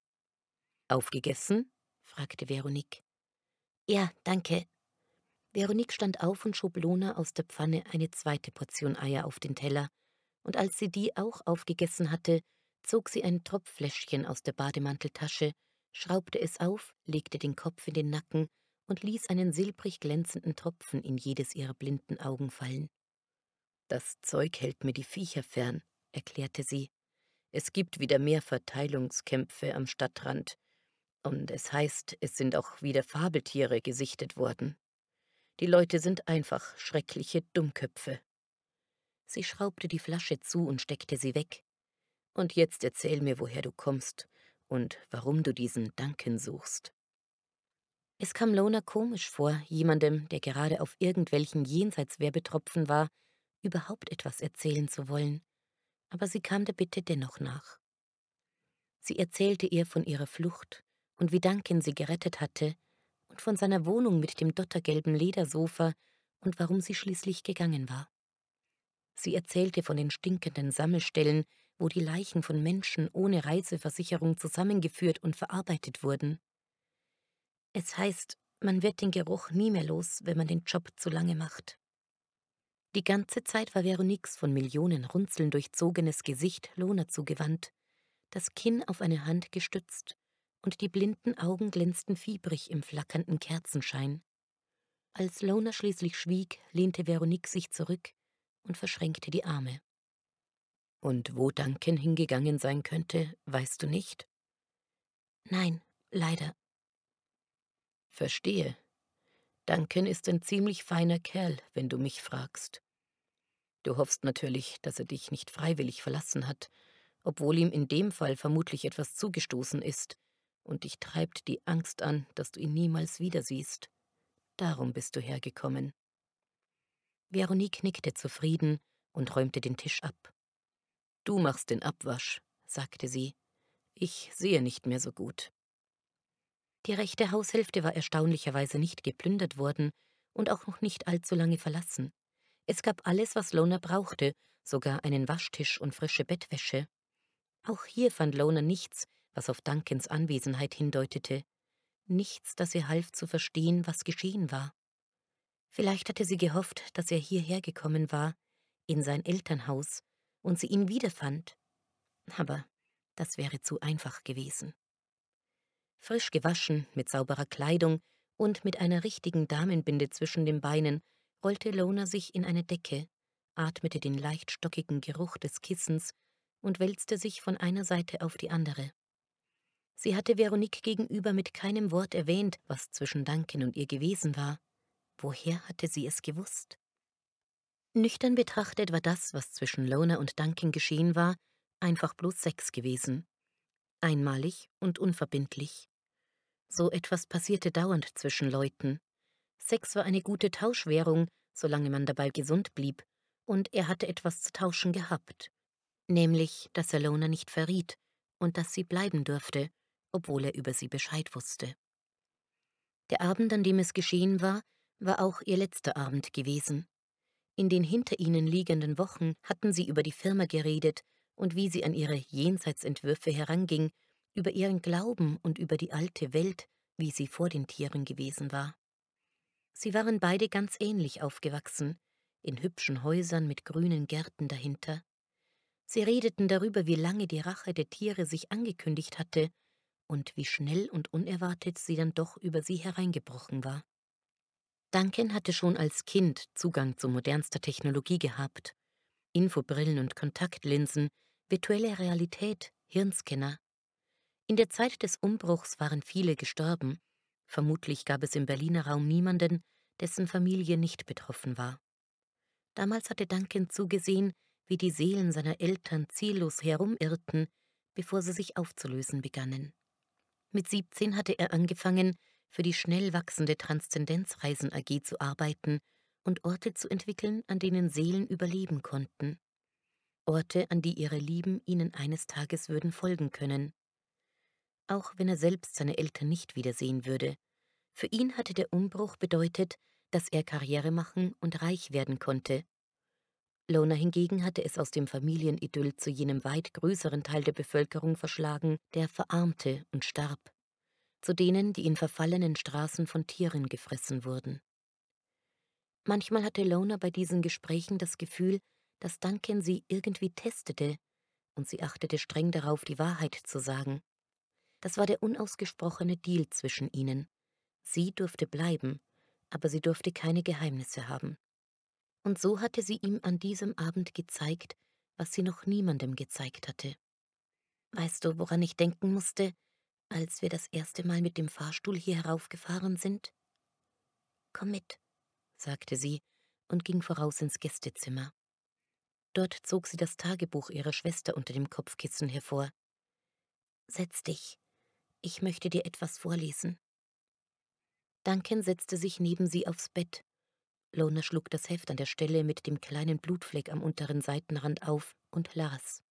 [SPEAKER 1] Aufgegessen? fragte Veronique. Ja, danke. Veronique stand auf und schob Lona aus der Pfanne eine zweite Portion Eier auf den Teller, und als sie die auch aufgegessen hatte, zog sie ein Tropffläschchen aus der Bademanteltasche, schraubte es auf, legte den Kopf in den Nacken und ließ einen silbrig glänzenden Tropfen in jedes ihrer blinden Augen fallen. Das Zeug hält mir die Viecher fern, erklärte sie. Es gibt wieder mehr Verteilungskämpfe am Stadtrand, und es heißt, es sind auch wieder Fabeltiere gesichtet worden. Die Leute sind einfach schreckliche Dummköpfe. Sie schraubte die Flasche zu und steckte sie weg. Und jetzt erzähl mir, woher du kommst und warum du diesen Duncan suchst. Es kam Lona komisch vor, jemandem, der gerade auf irgendwelchen Jenseitswerbetropfen war, überhaupt etwas erzählen zu wollen, aber sie kam der Bitte dennoch nach. Sie erzählte ihr von ihrer Flucht und wie Duncan sie gerettet hatte und von seiner Wohnung mit dem dottergelben Ledersofa und warum sie schließlich gegangen war. Sie erzählte von den stinkenden Sammelstellen, wo die Leichen von Menschen ohne Reiseversicherung zusammengeführt und verarbeitet wurden. Es heißt, man wird den Geruch nie mehr los, wenn man den Job zu lange macht. Die ganze Zeit war Veroniques von Millionen Runzeln durchzogenes Gesicht Lona zugewandt, das Kinn auf eine Hand gestützt, und die blinden Augen glänzten fiebrig im flackernden Kerzenschein. Als Lona schließlich schwieg, lehnte Veronique sich zurück und verschränkte die Arme. Und wo Duncan hingegangen sein könnte, weißt du nicht? Nein, leider. Verstehe. Duncan ist ein ziemlich feiner Kerl, wenn du mich fragst. Du hoffst natürlich, dass er dich nicht freiwillig verlassen hat, obwohl ihm in dem Fall vermutlich etwas zugestoßen ist, und dich treibt die Angst an, dass du ihn niemals wieder siehst. Darum bist du hergekommen. Veronique nickte zufrieden und räumte den Tisch ab. Du machst den Abwasch, sagte sie. Ich sehe nicht mehr so gut. Die rechte Haushälfte war erstaunlicherweise nicht geplündert worden und auch noch nicht allzu lange verlassen. Es gab alles, was Lona brauchte, sogar einen Waschtisch und frische Bettwäsche. Auch hier fand Lona nichts, was auf Duncans Anwesenheit hindeutete, nichts, das ihr half zu verstehen, was geschehen war. Vielleicht hatte sie gehofft, dass er hierher gekommen war, in sein Elternhaus, und sie ihn wiederfand. Aber das wäre zu einfach gewesen. Frisch gewaschen, mit sauberer Kleidung und mit einer richtigen Damenbinde zwischen den Beinen, rollte Lona sich in eine Decke, atmete den leicht stockigen Geruch des Kissens und wälzte sich von einer Seite auf die andere. Sie hatte Veronique gegenüber mit keinem Wort erwähnt, was zwischen Duncan und ihr gewesen war. Woher hatte sie es gewusst? Nüchtern betrachtet war das, was zwischen Lona und Duncan geschehen war, einfach bloß Sex gewesen. Einmalig und unverbindlich. So etwas passierte dauernd zwischen Leuten. Sex war eine gute Tauschwährung, solange man dabei gesund blieb, und er hatte etwas zu tauschen gehabt. Nämlich, dass er Lona nicht verriet und dass sie bleiben durfte, obwohl er über sie Bescheid wusste. Der Abend, an dem es geschehen war, war auch ihr letzter Abend gewesen. In den hinter ihnen liegenden Wochen hatten sie über die Firma geredet und wie sie an ihre Jenseitsentwürfe heranging über ihren Glauben und über die alte Welt, wie sie vor den Tieren gewesen war. Sie waren beide ganz ähnlich aufgewachsen, in hübschen Häusern mit grünen Gärten dahinter. Sie redeten darüber, wie lange die Rache der Tiere sich angekündigt hatte und wie schnell und unerwartet sie dann doch über sie hereingebrochen war. Duncan hatte schon als Kind Zugang zu modernster Technologie gehabt. Infobrillen und Kontaktlinsen, virtuelle Realität, Hirnscanner. In der Zeit des Umbruchs waren viele gestorben. Vermutlich gab es im Berliner Raum niemanden, dessen Familie nicht betroffen war. Damals hatte Duncan zugesehen, wie die Seelen seiner Eltern ziellos herumirrten, bevor sie sich aufzulösen begannen. Mit 17 hatte er angefangen, für die schnell wachsende Transzendenzreisen AG zu arbeiten und Orte zu entwickeln, an denen Seelen überleben konnten. Orte, an die ihre Lieben ihnen eines Tages würden folgen können auch wenn er selbst seine Eltern nicht wiedersehen würde. Für ihn hatte der Umbruch bedeutet, dass er Karriere machen und reich werden konnte. Lona hingegen hatte es aus dem Familienidyll zu jenem weit größeren Teil der Bevölkerung verschlagen, der verarmte und starb, zu denen, die in verfallenen Straßen von Tieren gefressen wurden. Manchmal hatte Lona bei diesen Gesprächen das Gefühl, dass Duncan sie irgendwie testete, und sie achtete streng darauf, die Wahrheit zu sagen. Das war der unausgesprochene Deal zwischen ihnen. Sie durfte bleiben, aber sie durfte keine Geheimnisse haben. Und so hatte sie ihm an diesem Abend gezeigt, was sie noch niemandem gezeigt hatte. Weißt du, woran ich denken musste, als wir das erste Mal mit dem Fahrstuhl hier heraufgefahren sind? Komm mit, sagte sie und ging voraus ins Gästezimmer. Dort zog sie das Tagebuch ihrer Schwester unter dem Kopfkissen hervor. Setz dich, ich möchte dir etwas vorlesen. Duncan setzte sich neben sie aufs Bett. Lona schlug das Heft an der Stelle mit dem kleinen Blutfleck am unteren Seitenrand auf und las.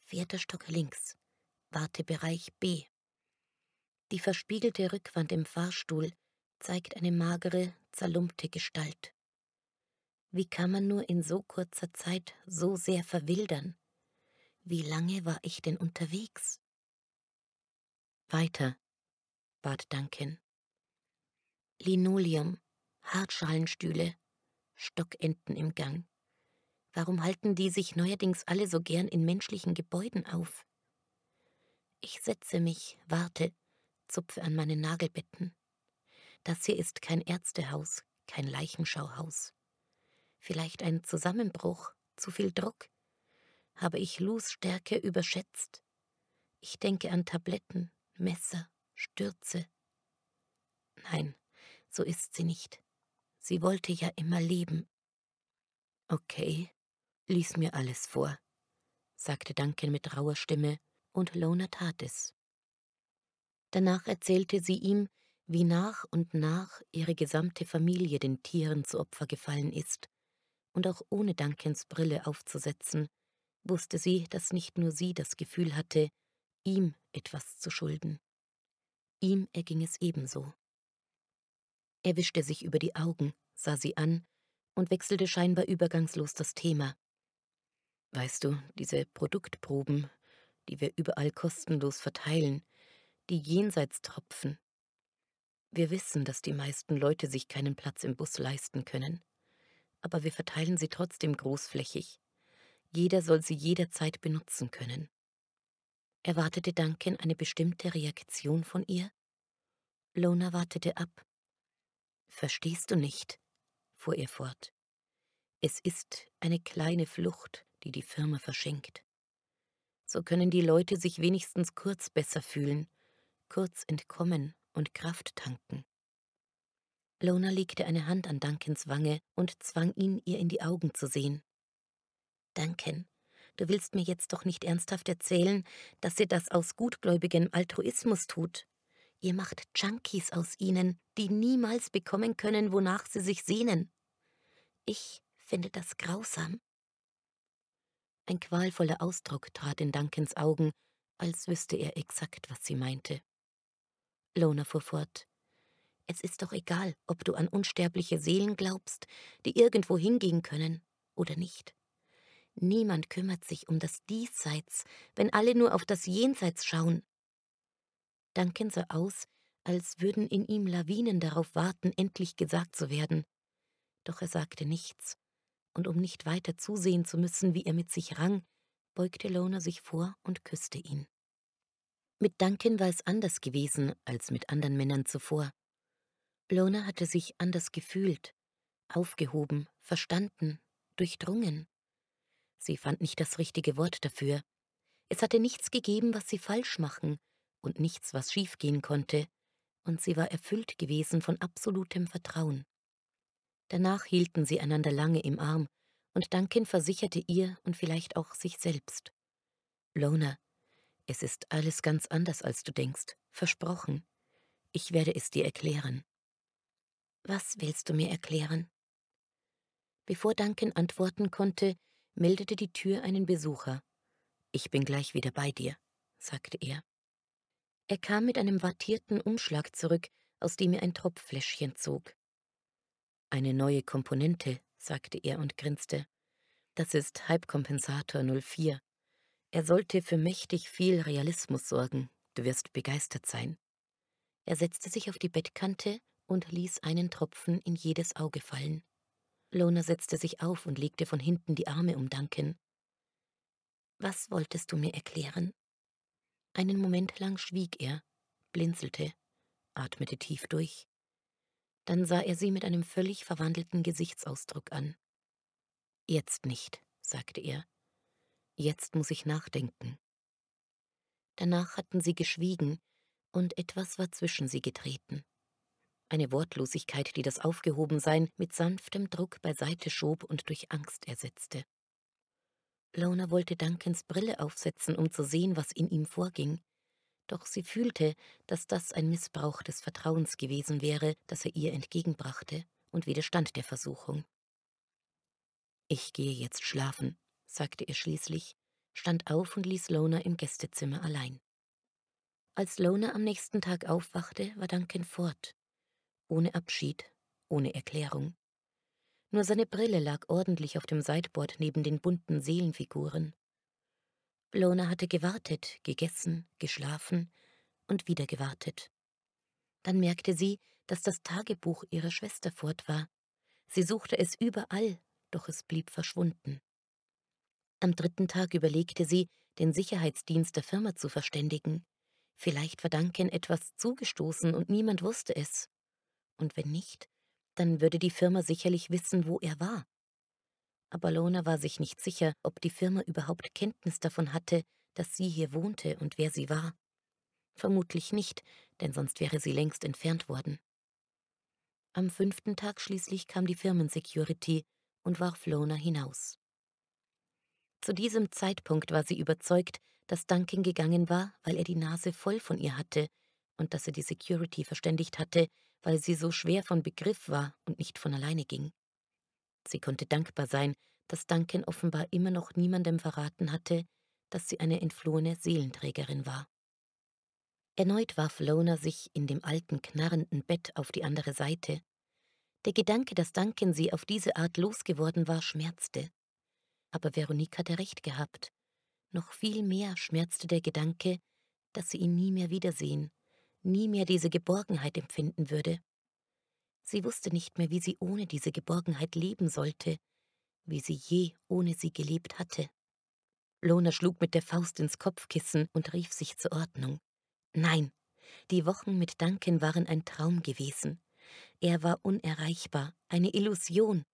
[SPEAKER 1] Vierter Stock links, Wartebereich B. Die verspiegelte Rückwand im Fahrstuhl zeigt eine magere, zerlumpte Gestalt. Wie kann man nur in so kurzer Zeit so sehr verwildern? Wie lange war ich denn unterwegs? Weiter, bat Duncan. Linoleum, Hartschalenstühle, Stockenten im Gang. Warum halten die sich neuerdings alle so gern in menschlichen Gebäuden auf? Ich setze mich, warte, zupfe an meine Nagelbetten. Das hier ist kein Ärztehaus, kein Leichenschauhaus. Vielleicht ein Zusammenbruch, zu viel Druck? Habe ich Lus Stärke überschätzt? Ich denke an Tabletten, Messer, Stürze. Nein, so ist sie nicht. Sie wollte ja immer leben. Okay, lies mir alles vor, sagte Duncan mit rauer Stimme, und Lona tat es. Danach erzählte sie ihm, wie nach und nach ihre gesamte Familie den Tieren zu Opfer gefallen ist, und auch ohne Duncans Brille aufzusetzen, wusste sie, dass nicht nur sie das Gefühl hatte, ihm etwas zu schulden. Ihm erging es ebenso. Er wischte sich über die Augen, sah sie an und wechselte scheinbar übergangslos das Thema. Weißt du, diese Produktproben, die wir überall kostenlos verteilen, die Jenseitstropfen. Wir wissen, dass die meisten Leute sich keinen Platz im Bus leisten können, aber wir verteilen sie trotzdem großflächig. Jeder soll sie jederzeit benutzen können. Erwartete Duncan eine bestimmte Reaktion von ihr? Lona wartete ab. Verstehst du nicht? fuhr er fort. Es ist eine kleine Flucht, die die Firma verschenkt. So können die Leute sich wenigstens kurz besser fühlen, kurz entkommen und Kraft tanken. Lona legte eine Hand an Duncans Wange und zwang ihn, ihr in die Augen zu sehen. Duncan, du willst mir jetzt doch nicht ernsthaft erzählen, dass sie das aus gutgläubigem Altruismus tut. Ihr macht Junkies aus ihnen, die niemals bekommen können, wonach sie sich sehnen. Ich finde das grausam. Ein qualvoller Ausdruck trat in Duncans Augen, als wüsste er exakt, was sie meinte. Lona fuhr fort. Es ist doch egal, ob du an unsterbliche Seelen glaubst, die irgendwo hingehen können oder nicht. Niemand kümmert sich um das Diesseits, wenn alle nur auf das Jenseits schauen. Duncan sah aus, als würden in ihm Lawinen darauf warten, endlich gesagt zu werden. Doch er sagte nichts, und um nicht weiter zusehen zu müssen, wie er mit sich rang, beugte Lona sich vor und küsste ihn. Mit Duncan war es anders gewesen als mit anderen Männern zuvor. Lona hatte sich anders gefühlt, aufgehoben, verstanden, durchdrungen. Sie fand nicht das richtige Wort dafür. Es hatte nichts gegeben, was sie falsch machen, und nichts, was schiefgehen konnte, und sie war erfüllt gewesen von absolutem Vertrauen. Danach hielten sie einander lange im Arm, und Duncan versicherte ihr und vielleicht auch sich selbst. Lona, es ist alles ganz anders, als du denkst, versprochen. Ich werde es dir erklären. Was willst du mir erklären? Bevor Duncan antworten konnte, meldete die Tür einen Besucher. Ich bin gleich wieder bei dir, sagte er. Er kam mit einem wattierten Umschlag zurück, aus dem er ein Tropffläschchen zog. Eine neue Komponente, sagte er und grinste. Das ist Halbkompensator 04. Er sollte für mächtig viel Realismus sorgen. Du wirst begeistert sein. Er setzte sich auf die Bettkante und ließ einen Tropfen in jedes Auge fallen. Lona setzte sich auf und legte von hinten die Arme um Duncan. Was wolltest du mir erklären? Einen Moment lang schwieg er, blinzelte, atmete tief durch. Dann sah er sie mit einem völlig verwandelten Gesichtsausdruck an. Jetzt nicht, sagte er. Jetzt muss ich nachdenken. Danach hatten sie geschwiegen, und etwas war zwischen sie getreten. Eine Wortlosigkeit, die das Aufgehobensein mit sanftem Druck beiseite schob und durch Angst ersetzte. Lona wollte Duncans Brille aufsetzen, um zu sehen, was in ihm vorging, doch sie fühlte, dass das ein Missbrauch des Vertrauens gewesen wäre, das er ihr entgegenbrachte, und widerstand der Versuchung. Ich gehe jetzt schlafen, sagte er schließlich, stand auf und ließ Lona im Gästezimmer allein. Als Lona am nächsten Tag aufwachte, war Duncan fort, ohne Abschied, ohne Erklärung. Nur seine Brille lag ordentlich auf dem Sideboard neben den bunten Seelenfiguren. Lona hatte gewartet, gegessen, geschlafen und wieder gewartet. Dann merkte sie, dass das Tagebuch ihrer Schwester fort war. Sie suchte es überall, doch es blieb verschwunden. Am dritten Tag überlegte sie, den Sicherheitsdienst der Firma zu verständigen. Vielleicht war Duncan etwas zugestoßen und niemand wusste es. Und wenn nicht, dann würde die Firma sicherlich wissen, wo er war aber Lona war sich nicht sicher, ob die Firma überhaupt Kenntnis davon hatte, dass sie hier wohnte und wer sie war. Vermutlich nicht, denn sonst wäre sie längst entfernt worden. Am fünften Tag schließlich kam die Firmensecurity und warf Lona hinaus. Zu diesem Zeitpunkt war sie überzeugt, dass Duncan gegangen war, weil er die Nase voll von ihr hatte und dass er die Security verständigt hatte, weil sie so schwer von Begriff war und nicht von alleine ging. Sie konnte dankbar sein, dass Duncan offenbar immer noch niemandem verraten hatte, dass sie eine entflohene Seelenträgerin war. Erneut warf Lona sich in dem alten, knarrenden Bett auf die andere Seite. Der Gedanke, dass Duncan sie auf diese Art losgeworden war, schmerzte. Aber Veronique hatte recht gehabt. Noch viel mehr schmerzte der Gedanke, dass sie ihn nie mehr wiedersehen, nie mehr diese Geborgenheit empfinden würde. Sie wusste nicht mehr, wie sie ohne diese Geborgenheit leben sollte, wie sie je ohne sie gelebt hatte. Lona schlug mit der Faust ins Kopfkissen und rief sich zur Ordnung. Nein, die Wochen mit Duncan waren ein Traum gewesen. Er war unerreichbar, eine Illusion.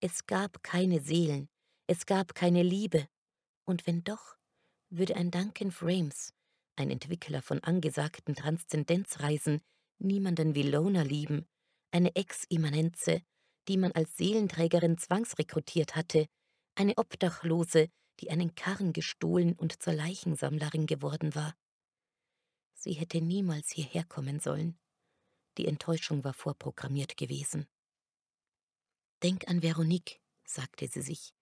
[SPEAKER 1] Es gab keine Seelen, es gab keine Liebe. Und wenn doch, würde ein Duncan Frames, ein Entwickler von angesagten Transzendenzreisen, niemanden wie Lona lieben, eine Ex-Immanenze, die man als Seelenträgerin zwangsrekrutiert hatte, eine Obdachlose, die einen Karren gestohlen und zur Leichensammlerin geworden war. Sie hätte niemals hierher kommen sollen. Die Enttäuschung war vorprogrammiert gewesen. Denk an Veronique, sagte sie sich,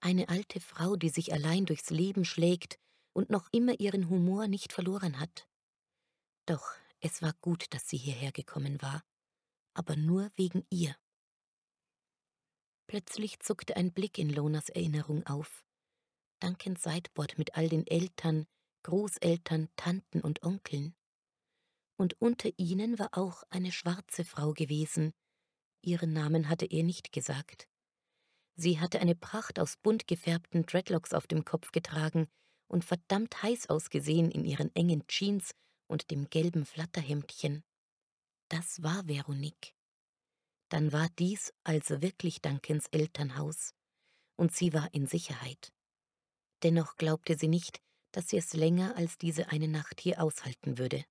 [SPEAKER 1] eine alte Frau, die sich allein durchs Leben schlägt und noch immer ihren Humor nicht verloren hat. Doch es war gut, dass sie hierher gekommen war aber nur wegen ihr. Plötzlich zuckte ein Blick in Lonas Erinnerung auf. Duncans Sideboard mit all den Eltern, Großeltern, Tanten und Onkeln. Und unter ihnen war auch eine schwarze Frau gewesen. Ihren Namen hatte er nicht gesagt. Sie hatte eine Pracht aus bunt gefärbten Dreadlocks auf dem Kopf getragen und verdammt heiß ausgesehen in ihren engen Jeans und dem gelben Flatterhemdchen. Das war Veronique. Dann war dies also wirklich Duncans Elternhaus, und sie war in Sicherheit. Dennoch glaubte sie nicht, dass sie es länger als diese eine Nacht hier aushalten würde.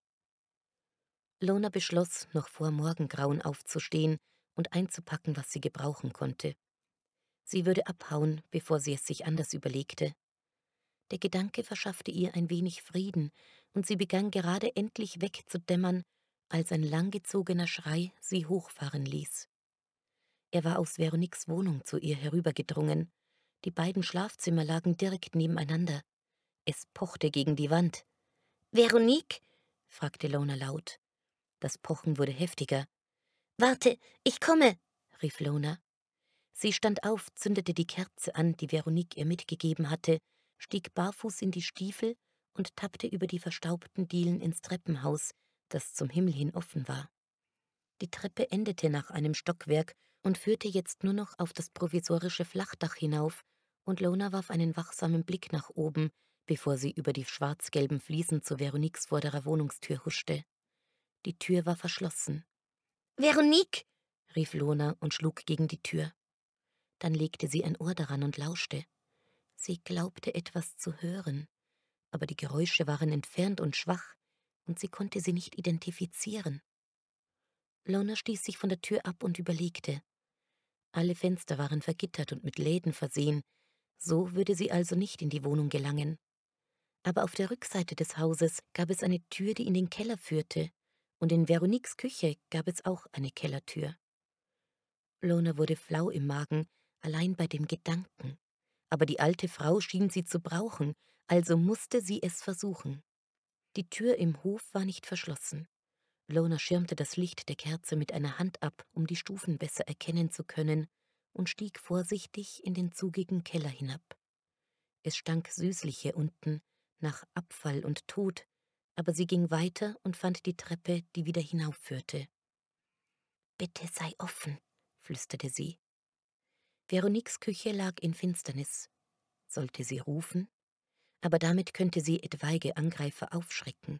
[SPEAKER 1] Lona beschloss, noch vor Morgengrauen aufzustehen und einzupacken, was sie gebrauchen konnte. Sie würde abhauen, bevor sie es sich anders überlegte. Der Gedanke verschaffte ihr ein wenig Frieden, und sie begann gerade endlich wegzudämmern, als ein langgezogener Schrei sie hochfahren ließ. Er war aus Veroniques Wohnung zu ihr herübergedrungen. Die beiden Schlafzimmer lagen direkt nebeneinander. Es pochte gegen die Wand. Veronique? fragte Lona laut. Das Pochen wurde heftiger. Warte, ich komme, rief Lona. Sie stand auf, zündete die Kerze an, die Veronique ihr mitgegeben hatte, stieg barfuß in die Stiefel und tappte über die verstaubten Dielen ins Treppenhaus, das zum Himmel hin offen war. Die Treppe endete nach einem Stockwerk und führte jetzt nur noch auf das provisorische Flachdach hinauf, und Lona warf einen wachsamen Blick nach oben, bevor sie über die schwarz-gelben Fliesen zu Veroniques vorderer Wohnungstür huschte. Die Tür war verschlossen.
[SPEAKER 2] Veronique!
[SPEAKER 1] rief Lona und schlug gegen die Tür. Dann legte sie ein Ohr daran und lauschte. Sie glaubte etwas zu hören, aber die Geräusche waren entfernt und schwach, und sie konnte sie nicht identifizieren. Lona stieß sich von der Tür ab und überlegte. Alle Fenster waren vergittert und mit Läden versehen, so würde sie also nicht in die Wohnung gelangen. Aber auf der Rückseite des Hauses gab es eine Tür, die in den Keller führte, und in Veroniques Küche gab es auch eine Kellertür. Lona wurde flau im Magen, allein bei dem Gedanken. Aber die alte Frau schien sie zu brauchen, also musste sie es versuchen. Die Tür im Hof war nicht verschlossen. Lona schirmte das Licht der Kerze mit einer Hand ab, um die Stufen besser erkennen zu können, und stieg vorsichtig in den zugigen Keller hinab. Es stank süßlich hier unten, nach Abfall und Tod, aber sie ging weiter und fand die Treppe, die wieder hinaufführte. Bitte sei offen, flüsterte sie. Veroniques Küche lag in Finsternis. Sollte sie rufen? Aber damit könnte sie etwaige Angreifer aufschrecken.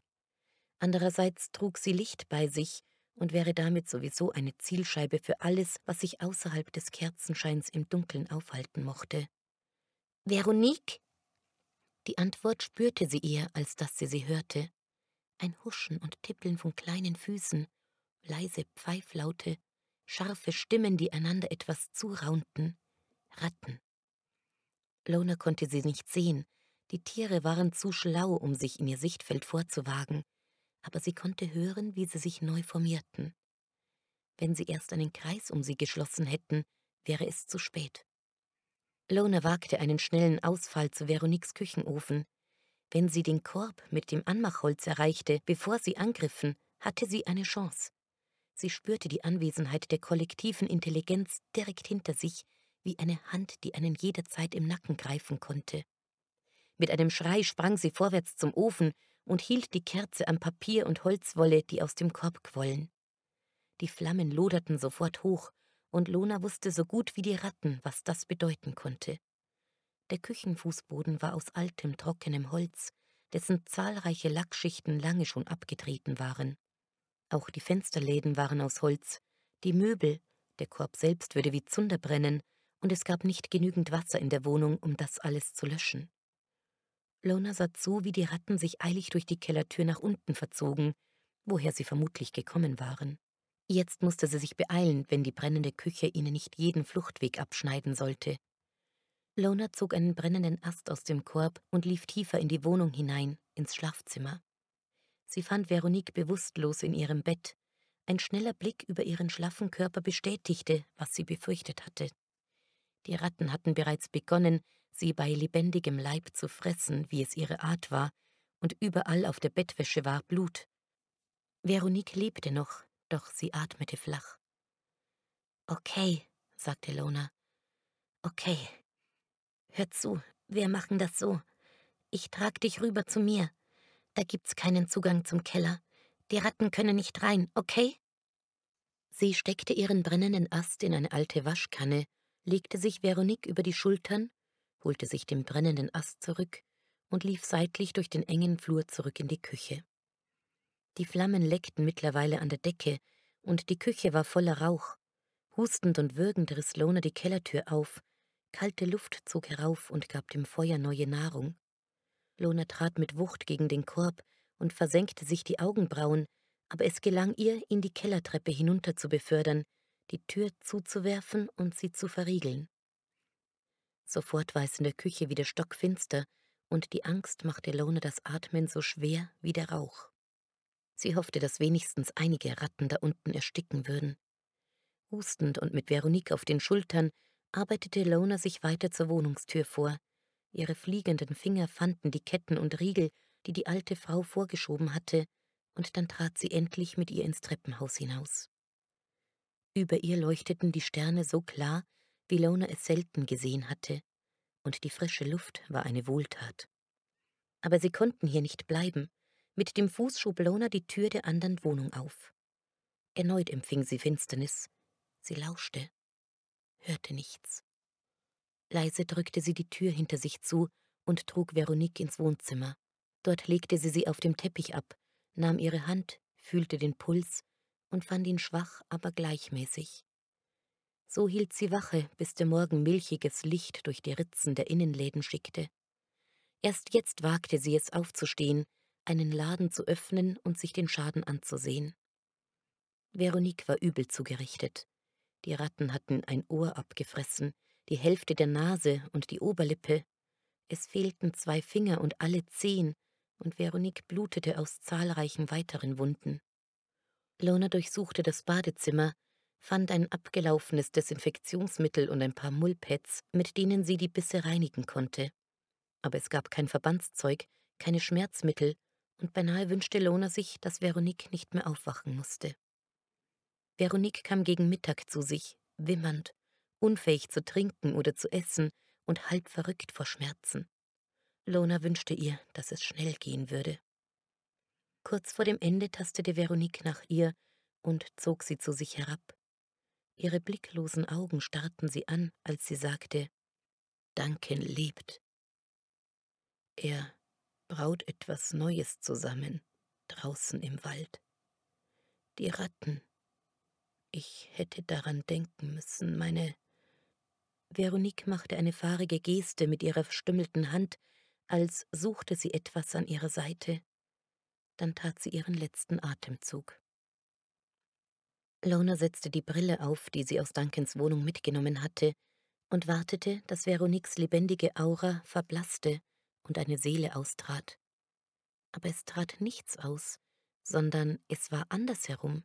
[SPEAKER 1] Andererseits trug sie Licht bei sich und wäre damit sowieso eine Zielscheibe für alles, was sich außerhalb des Kerzenscheins im Dunkeln aufhalten mochte.
[SPEAKER 2] Veronique?
[SPEAKER 1] Die Antwort spürte sie eher, als dass sie sie hörte. Ein Huschen und Tippeln von kleinen Füßen, leise Pfeiflaute, scharfe Stimmen, die einander etwas zuraunten. Ratten. Lona konnte sie nicht sehen, die Tiere waren zu schlau, um sich in ihr Sichtfeld vorzuwagen, aber sie konnte hören, wie sie sich neu formierten. Wenn sie erst einen Kreis um sie geschlossen hätten, wäre es zu spät. Lona wagte einen schnellen Ausfall zu Veroniques Küchenofen. Wenn sie den Korb mit dem Anmachholz erreichte, bevor sie angriffen, hatte sie eine Chance. Sie spürte die Anwesenheit der kollektiven Intelligenz direkt hinter sich, wie eine Hand, die einen jederzeit im Nacken greifen konnte. Mit einem Schrei sprang sie vorwärts zum Ofen und hielt die Kerze am Papier und Holzwolle, die aus dem Korb quollen. Die Flammen loderten sofort hoch, und Lona wusste so gut wie die Ratten, was das bedeuten konnte. Der Küchenfußboden war aus altem, trockenem Holz, dessen zahlreiche Lackschichten lange schon abgetreten waren. Auch die Fensterläden waren aus Holz, die Möbel, der Korb selbst würde wie Zunder brennen, und es gab nicht genügend Wasser in der Wohnung, um das alles zu löschen. Lona sah zu, wie die Ratten sich eilig durch die Kellertür nach unten verzogen, woher sie vermutlich gekommen waren. Jetzt musste sie sich beeilen, wenn die brennende Küche ihnen nicht jeden Fluchtweg abschneiden sollte. Lona zog einen brennenden Ast aus dem Korb und lief tiefer in die Wohnung hinein, ins Schlafzimmer. Sie fand Veronique bewusstlos in ihrem Bett. Ein schneller Blick über ihren schlaffen Körper bestätigte, was sie befürchtet hatte. Die Ratten hatten bereits begonnen, sie bei lebendigem Leib zu fressen, wie es ihre Art war, und überall auf der Bettwäsche war Blut. Veronique lebte noch, doch sie atmete flach. Okay, sagte Lona. Okay. Hör zu, wir machen das so. Ich trag dich rüber zu mir. Da gibt's keinen Zugang zum Keller. Die Ratten können nicht rein, okay? Sie steckte ihren brennenden Ast in eine alte Waschkanne, legte sich Veronique über die Schultern holte sich den brennenden Ast zurück und lief seitlich durch den engen Flur zurück in die Küche. Die Flammen leckten mittlerweile an der Decke, und die Küche war voller Rauch. Hustend und würgend riss Lona die Kellertür auf, kalte Luft zog herauf und gab dem Feuer neue Nahrung. Lona trat mit Wucht gegen den Korb und versenkte sich die Augenbrauen, aber es gelang ihr, ihn die Kellertreppe hinunter zu befördern, die Tür zuzuwerfen und sie zu verriegeln. Sofort war es in der Küche wieder stockfinster, und die Angst machte Lona das Atmen so schwer wie der Rauch. Sie hoffte, dass wenigstens einige Ratten da unten ersticken würden. Hustend und mit Veronique auf den Schultern arbeitete Lona sich weiter zur Wohnungstür vor. Ihre fliegenden Finger fanden die Ketten und Riegel, die die alte Frau vorgeschoben hatte, und dann trat sie endlich mit ihr ins Treppenhaus hinaus. Über ihr leuchteten die Sterne so klar, wie Lona es selten gesehen hatte, und die frische Luft war eine Wohltat. Aber sie konnten hier nicht bleiben. Mit dem Fuß schob Lona die Tür der anderen Wohnung auf. Erneut empfing sie Finsternis. Sie lauschte. hörte nichts. Leise drückte sie die Tür hinter sich zu und trug Veronique ins Wohnzimmer. Dort legte sie sie auf dem Teppich ab, nahm ihre Hand, fühlte den Puls und fand ihn schwach, aber gleichmäßig. So hielt sie Wache, bis der Morgen milchiges Licht durch die Ritzen der Innenläden schickte. Erst jetzt wagte sie es aufzustehen, einen Laden zu öffnen und sich den Schaden anzusehen. Veronique war übel zugerichtet. Die Ratten hatten ein Ohr abgefressen, die Hälfte der Nase und die Oberlippe. Es fehlten zwei Finger und alle Zehen, und Veronique blutete aus zahlreichen weiteren Wunden. Lona durchsuchte das Badezimmer, fand ein abgelaufenes Desinfektionsmittel und ein paar Mullpads, mit denen sie die Bisse reinigen konnte. Aber es gab kein Verbandszeug, keine Schmerzmittel, und beinahe wünschte Lona sich, dass Veronique nicht mehr aufwachen musste. Veronique kam gegen Mittag zu sich, wimmernd, unfähig zu trinken oder zu essen und halb verrückt vor Schmerzen. Lona wünschte ihr, dass es schnell gehen würde. Kurz vor dem Ende tastete Veronique nach ihr und zog sie zu sich herab. Ihre blicklosen Augen starrten sie an, als sie sagte, Duncan lebt. Er braut etwas Neues zusammen, draußen im Wald. Die Ratten. Ich hätte daran denken müssen, meine. Veronique machte eine fahrige Geste mit ihrer verstümmelten Hand, als suchte sie etwas an ihrer Seite dann tat sie ihren letzten Atemzug. Lona setzte die Brille auf, die sie aus Duncans Wohnung mitgenommen hatte, und wartete, dass Veroniques lebendige Aura verblasste und eine Seele austrat. Aber es trat nichts aus, sondern es war andersherum.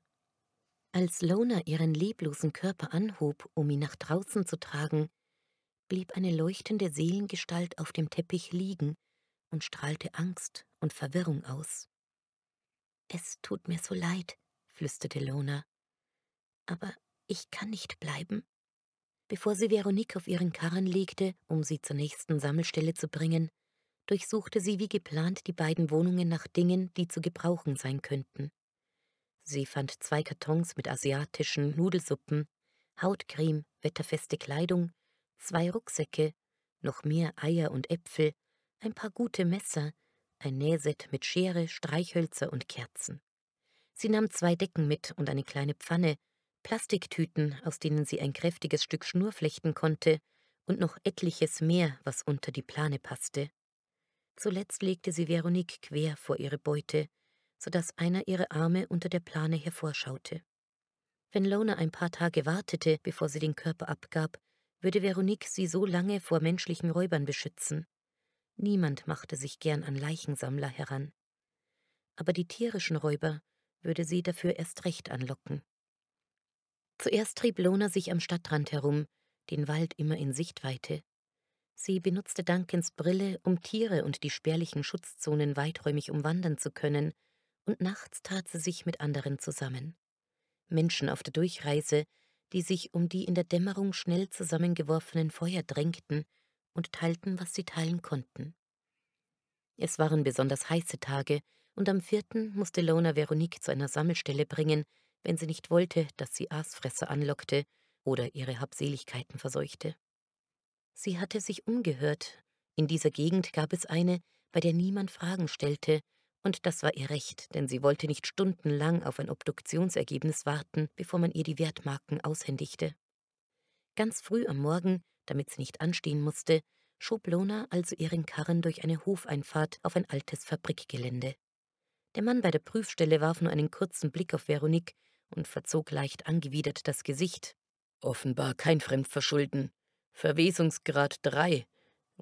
[SPEAKER 1] Als Lona ihren leblosen Körper anhob, um ihn nach draußen zu tragen, blieb eine leuchtende Seelengestalt auf dem Teppich liegen und strahlte Angst und Verwirrung aus. Es tut mir so leid, flüsterte Lona. Aber ich kann nicht bleiben. Bevor sie Veronique auf ihren Karren legte, um sie zur nächsten Sammelstelle zu bringen, durchsuchte sie wie geplant die beiden Wohnungen nach Dingen, die zu gebrauchen sein könnten. Sie fand zwei Kartons mit asiatischen Nudelsuppen, Hautcreme, wetterfeste Kleidung, zwei Rucksäcke, noch mehr Eier und Äpfel, ein paar gute Messer, ein Nähset mit Schere, Streichhölzer und Kerzen. Sie nahm zwei Decken mit und eine kleine Pfanne, Plastiktüten, aus denen sie ein kräftiges Stück Schnur flechten konnte, und noch etliches mehr, was unter die Plane passte. Zuletzt legte sie Veronique quer vor ihre Beute, so dass einer ihrer Arme unter der Plane hervorschaute. Wenn Lona ein paar Tage wartete, bevor sie den Körper abgab, würde Veronique sie so lange vor menschlichen Räubern beschützen. Niemand machte sich gern an Leichensammler heran. Aber die tierischen Räuber würde sie dafür erst recht anlocken. Zuerst trieb Lona sich am Stadtrand herum, den Wald immer in Sichtweite. Sie benutzte Duncans Brille, um Tiere und die spärlichen Schutzzonen weiträumig umwandern zu können, und nachts tat sie sich mit anderen zusammen. Menschen auf der Durchreise, die sich um die in der Dämmerung schnell zusammengeworfenen Feuer drängten und teilten, was sie teilen konnten. Es waren besonders heiße Tage, und am vierten musste Lona Veronique zu einer Sammelstelle bringen, wenn sie nicht wollte, dass sie Aasfresser anlockte oder ihre Habseligkeiten verseuchte. Sie hatte sich umgehört. In dieser Gegend gab es eine, bei der niemand Fragen stellte, und das war ihr Recht, denn sie wollte nicht stundenlang auf ein Obduktionsergebnis warten, bevor man ihr die Wertmarken aushändigte. Ganz früh am Morgen damit sie nicht anstehen musste, schob Lona also ihren Karren durch eine Hofeinfahrt auf ein altes Fabrikgelände. Der Mann bei der Prüfstelle warf nur einen kurzen Blick auf Veronique und verzog leicht angewidert das Gesicht. Offenbar kein Fremdverschulden. Verwesungsgrad 3.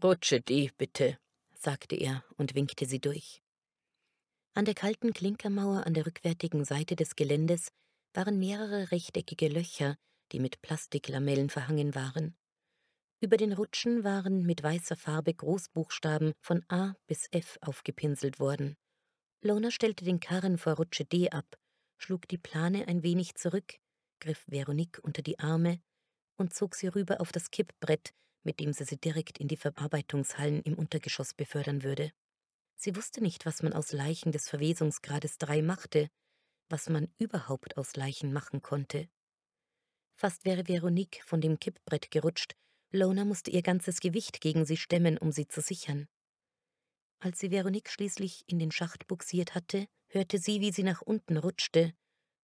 [SPEAKER 1] Rutsche D, bitte, sagte er und winkte sie durch. An der kalten Klinkermauer an der rückwärtigen Seite des Geländes waren mehrere rechteckige Löcher, die mit Plastiklamellen verhangen waren. Über den Rutschen waren mit weißer Farbe Großbuchstaben von A bis F aufgepinselt worden. Lona stellte den Karren vor Rutsche D ab, schlug die Plane ein wenig zurück, griff Veronique unter die Arme und zog sie rüber auf das Kippbrett, mit dem sie sie direkt in die Verarbeitungshallen im Untergeschoss befördern würde. Sie wusste nicht, was man aus Leichen des Verwesungsgrades 3 machte, was man überhaupt aus Leichen machen konnte. Fast wäre Veronique von dem Kippbrett gerutscht. Lona musste ihr ganzes Gewicht gegen sie stemmen, um sie zu sichern. Als sie Veronique schließlich in den Schacht buxiert hatte, hörte sie, wie sie nach unten rutschte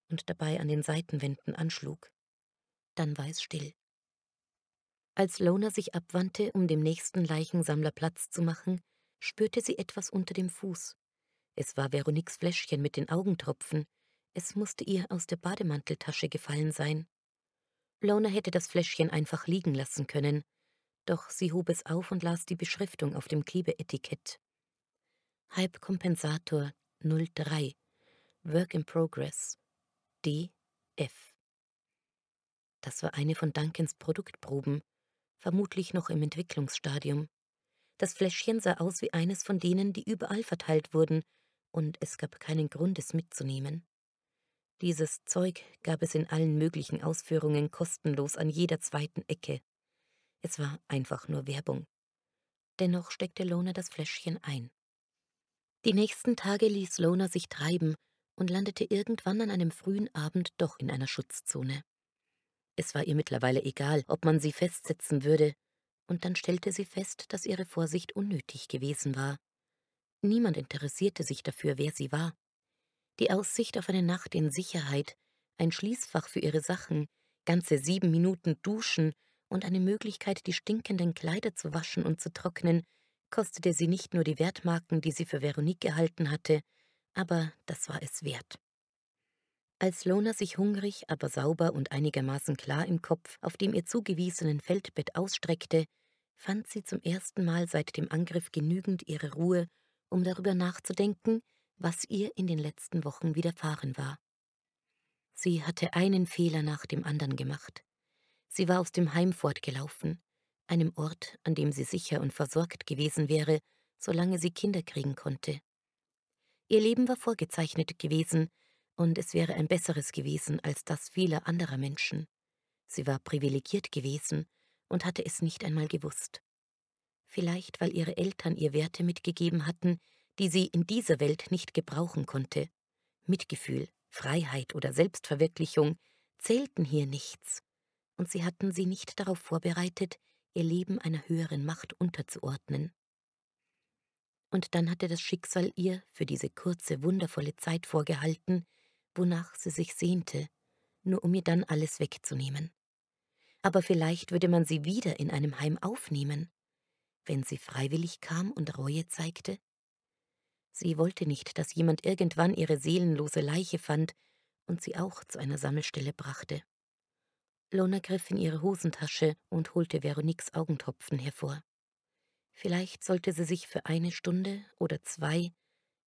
[SPEAKER 1] und dabei an den Seitenwänden anschlug. Dann war es still. Als Lona sich abwandte, um dem nächsten Leichensammler Platz zu machen, spürte sie etwas unter dem Fuß. Es war Veroniques Fläschchen mit den Augentropfen. Es musste ihr aus der Bademanteltasche gefallen sein. Lona hätte das Fläschchen einfach liegen lassen können, doch sie hob es auf und las die Beschriftung auf dem Klebeetikett. Halbkompensator 03 Work in Progress DF. Das war eine von Duncans Produktproben, vermutlich noch im Entwicklungsstadium. Das Fläschchen sah aus wie eines von denen, die überall verteilt wurden, und es gab keinen Grund, es mitzunehmen. Dieses Zeug gab es in allen möglichen Ausführungen kostenlos an jeder zweiten Ecke. Es war einfach nur Werbung. Dennoch steckte Lona das Fläschchen ein. Die nächsten Tage ließ Lona sich treiben und landete irgendwann an einem frühen Abend doch in einer Schutzzone. Es war ihr mittlerweile egal, ob man sie festsetzen würde, und dann stellte sie fest, dass ihre Vorsicht unnötig gewesen war. Niemand interessierte sich dafür, wer sie war. Die Aussicht auf eine Nacht in Sicherheit, ein Schließfach für ihre Sachen, ganze sieben Minuten duschen und eine Möglichkeit, die stinkenden Kleider zu waschen und zu trocknen, kostete sie nicht nur die Wertmarken, die sie für Veronique gehalten hatte, aber das war es wert. Als Lona sich hungrig, aber sauber und einigermaßen klar im Kopf auf dem ihr zugewiesenen Feldbett ausstreckte, fand sie zum ersten Mal seit dem Angriff genügend ihre Ruhe, um darüber nachzudenken, was ihr in den letzten Wochen widerfahren war. Sie hatte einen Fehler nach dem anderen gemacht. Sie war aus dem Heim fortgelaufen, einem Ort, an dem sie sicher und versorgt gewesen wäre, solange sie Kinder kriegen konnte. Ihr Leben war vorgezeichnet gewesen, und es wäre ein besseres gewesen als das vieler anderer Menschen. Sie war privilegiert gewesen und hatte es nicht einmal gewusst. Vielleicht, weil ihre Eltern ihr Werte mitgegeben hatten, die sie in dieser Welt nicht gebrauchen konnte. Mitgefühl, Freiheit oder Selbstverwirklichung zählten hier nichts, und sie hatten sie nicht darauf vorbereitet, ihr Leben einer höheren Macht unterzuordnen. Und dann hatte das Schicksal ihr für diese kurze, wundervolle Zeit vorgehalten, wonach sie sich sehnte, nur um ihr dann alles wegzunehmen. Aber vielleicht würde man sie wieder in einem Heim aufnehmen, wenn sie freiwillig kam und Reue zeigte? Sie wollte nicht, dass jemand irgendwann ihre seelenlose Leiche fand und sie auch zu einer Sammelstelle brachte. Lona griff in ihre Hosentasche und holte Veroniques Augentropfen hervor. Vielleicht sollte sie sich für eine Stunde oder zwei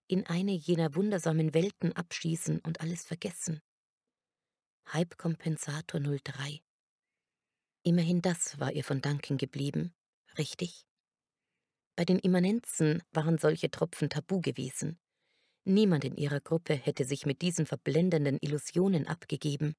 [SPEAKER 1] in eine jener wundersamen Welten abschießen und alles vergessen. Halbkompensator 03. Immerhin das war ihr von Danken geblieben, richtig? Bei den Immanenzen waren solche Tropfen tabu gewesen. Niemand in ihrer Gruppe hätte sich mit diesen verblendenden Illusionen abgegeben.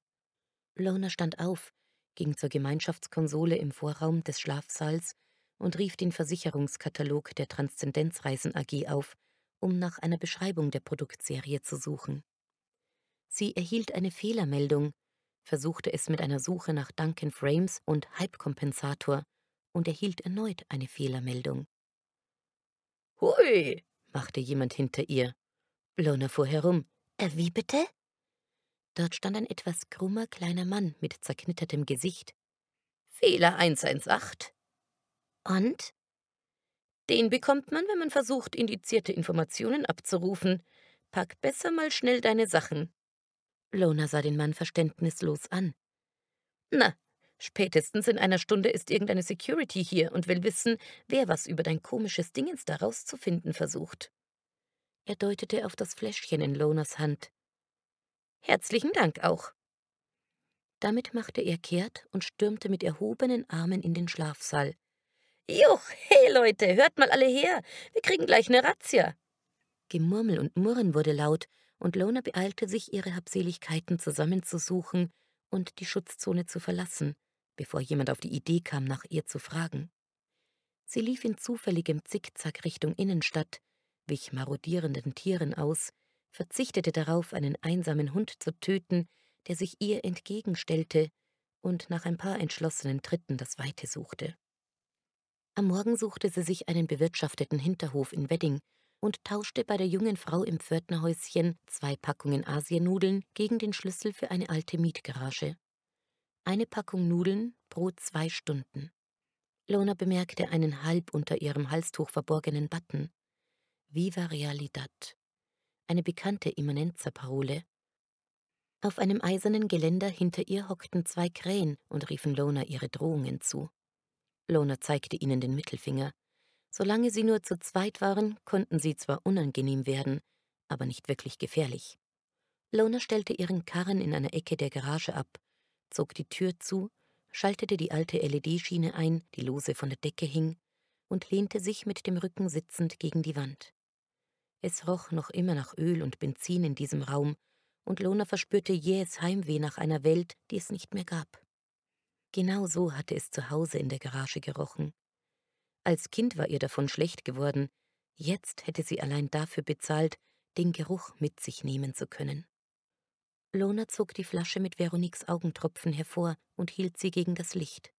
[SPEAKER 1] Lona stand auf, ging zur Gemeinschaftskonsole im Vorraum des Schlafsaals und rief den Versicherungskatalog der Transzendenzreisen AG auf, um nach einer Beschreibung der Produktserie zu suchen. Sie erhielt eine Fehlermeldung, versuchte es mit einer Suche nach Duncan Frames und Hype-Kompensator und erhielt erneut eine Fehlermeldung.
[SPEAKER 3] Hui,
[SPEAKER 1] machte jemand hinter ihr. Lona fuhr herum.
[SPEAKER 2] Äh, wie bitte?
[SPEAKER 1] Dort stand ein etwas krummer kleiner Mann mit zerknittertem Gesicht.
[SPEAKER 3] Fehler 118.
[SPEAKER 2] Und?
[SPEAKER 3] Den bekommt man, wenn man versucht, indizierte Informationen abzurufen. Pack besser mal schnell deine Sachen.
[SPEAKER 1] Lona sah den Mann verständnislos an.
[SPEAKER 3] Na, spätestens in einer Stunde ist irgendeine Security hier und will wissen, wer was über dein komisches Dingens da rauszufinden versucht.
[SPEAKER 1] Er deutete auf das Fläschchen in Lonas Hand.
[SPEAKER 3] Herzlichen Dank auch.
[SPEAKER 1] Damit machte er kehrt und stürmte mit erhobenen Armen in den Schlafsaal.
[SPEAKER 3] Juch, hey Leute, hört mal alle her. Wir kriegen gleich eine Razzia.
[SPEAKER 1] Gemurmel und Murren wurde laut, und Lona beeilte sich, ihre Habseligkeiten zusammenzusuchen und die Schutzzone zu verlassen, bevor jemand auf die Idee kam, nach ihr zu fragen. Sie lief in zufälligem Zickzack Richtung Innenstadt, wich marodierenden Tieren aus, verzichtete darauf, einen einsamen Hund zu töten, der sich ihr entgegenstellte,
[SPEAKER 3] und nach ein paar entschlossenen Tritten das Weite suchte. Am Morgen suchte sie sich einen bewirtschafteten Hinterhof in Wedding und tauschte bei der jungen Frau im Pförtnerhäuschen zwei Packungen Asiennudeln gegen den Schlüssel für eine alte Mietgarage. Eine Packung Nudeln pro zwei Stunden. Lona bemerkte einen halb unter ihrem Halstuch verborgenen Button. Viva Realidad. Eine bekannte Immanenza-Parole. Auf einem eisernen Geländer hinter ihr hockten zwei Krähen und riefen Lona ihre Drohungen zu. Lona zeigte ihnen den Mittelfinger. Solange sie nur zu zweit waren, konnten sie zwar unangenehm werden, aber nicht wirklich gefährlich. Lona stellte ihren Karren in einer Ecke der Garage ab, zog die Tür zu, schaltete die alte LED-Schiene ein, die lose von der Decke hing, und lehnte sich mit dem Rücken sitzend gegen die Wand. Es roch noch immer nach Öl und Benzin in diesem Raum, und Lona verspürte jähes Heimweh nach einer Welt, die es nicht mehr gab. Genau so hatte es zu Hause in der Garage gerochen. Als Kind war ihr davon schlecht geworden, jetzt hätte sie allein dafür bezahlt, den Geruch mit sich nehmen zu können. Lona zog die Flasche mit Veroniques Augentropfen hervor und hielt sie gegen das Licht.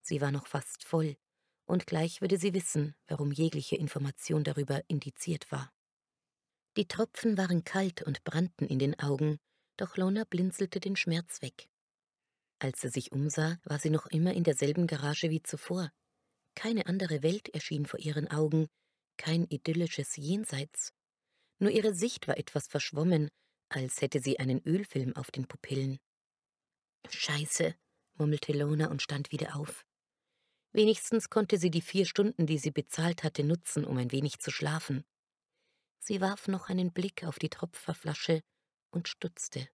[SPEAKER 3] Sie war noch fast voll, und gleich würde sie wissen, warum jegliche Information darüber indiziert war. Die Tropfen waren kalt und brannten in den Augen, doch Lona blinzelte den Schmerz weg. Als sie sich umsah, war sie noch immer in derselben Garage wie zuvor. Keine andere Welt erschien vor ihren Augen, kein idyllisches Jenseits. Nur ihre Sicht war etwas verschwommen, als hätte sie einen Ölfilm auf den Pupillen. Scheiße, murmelte Lona und stand wieder auf. Wenigstens konnte sie die vier Stunden, die sie bezahlt hatte, nutzen, um ein wenig zu schlafen. Sie warf noch einen Blick auf die Tropferflasche und stutzte.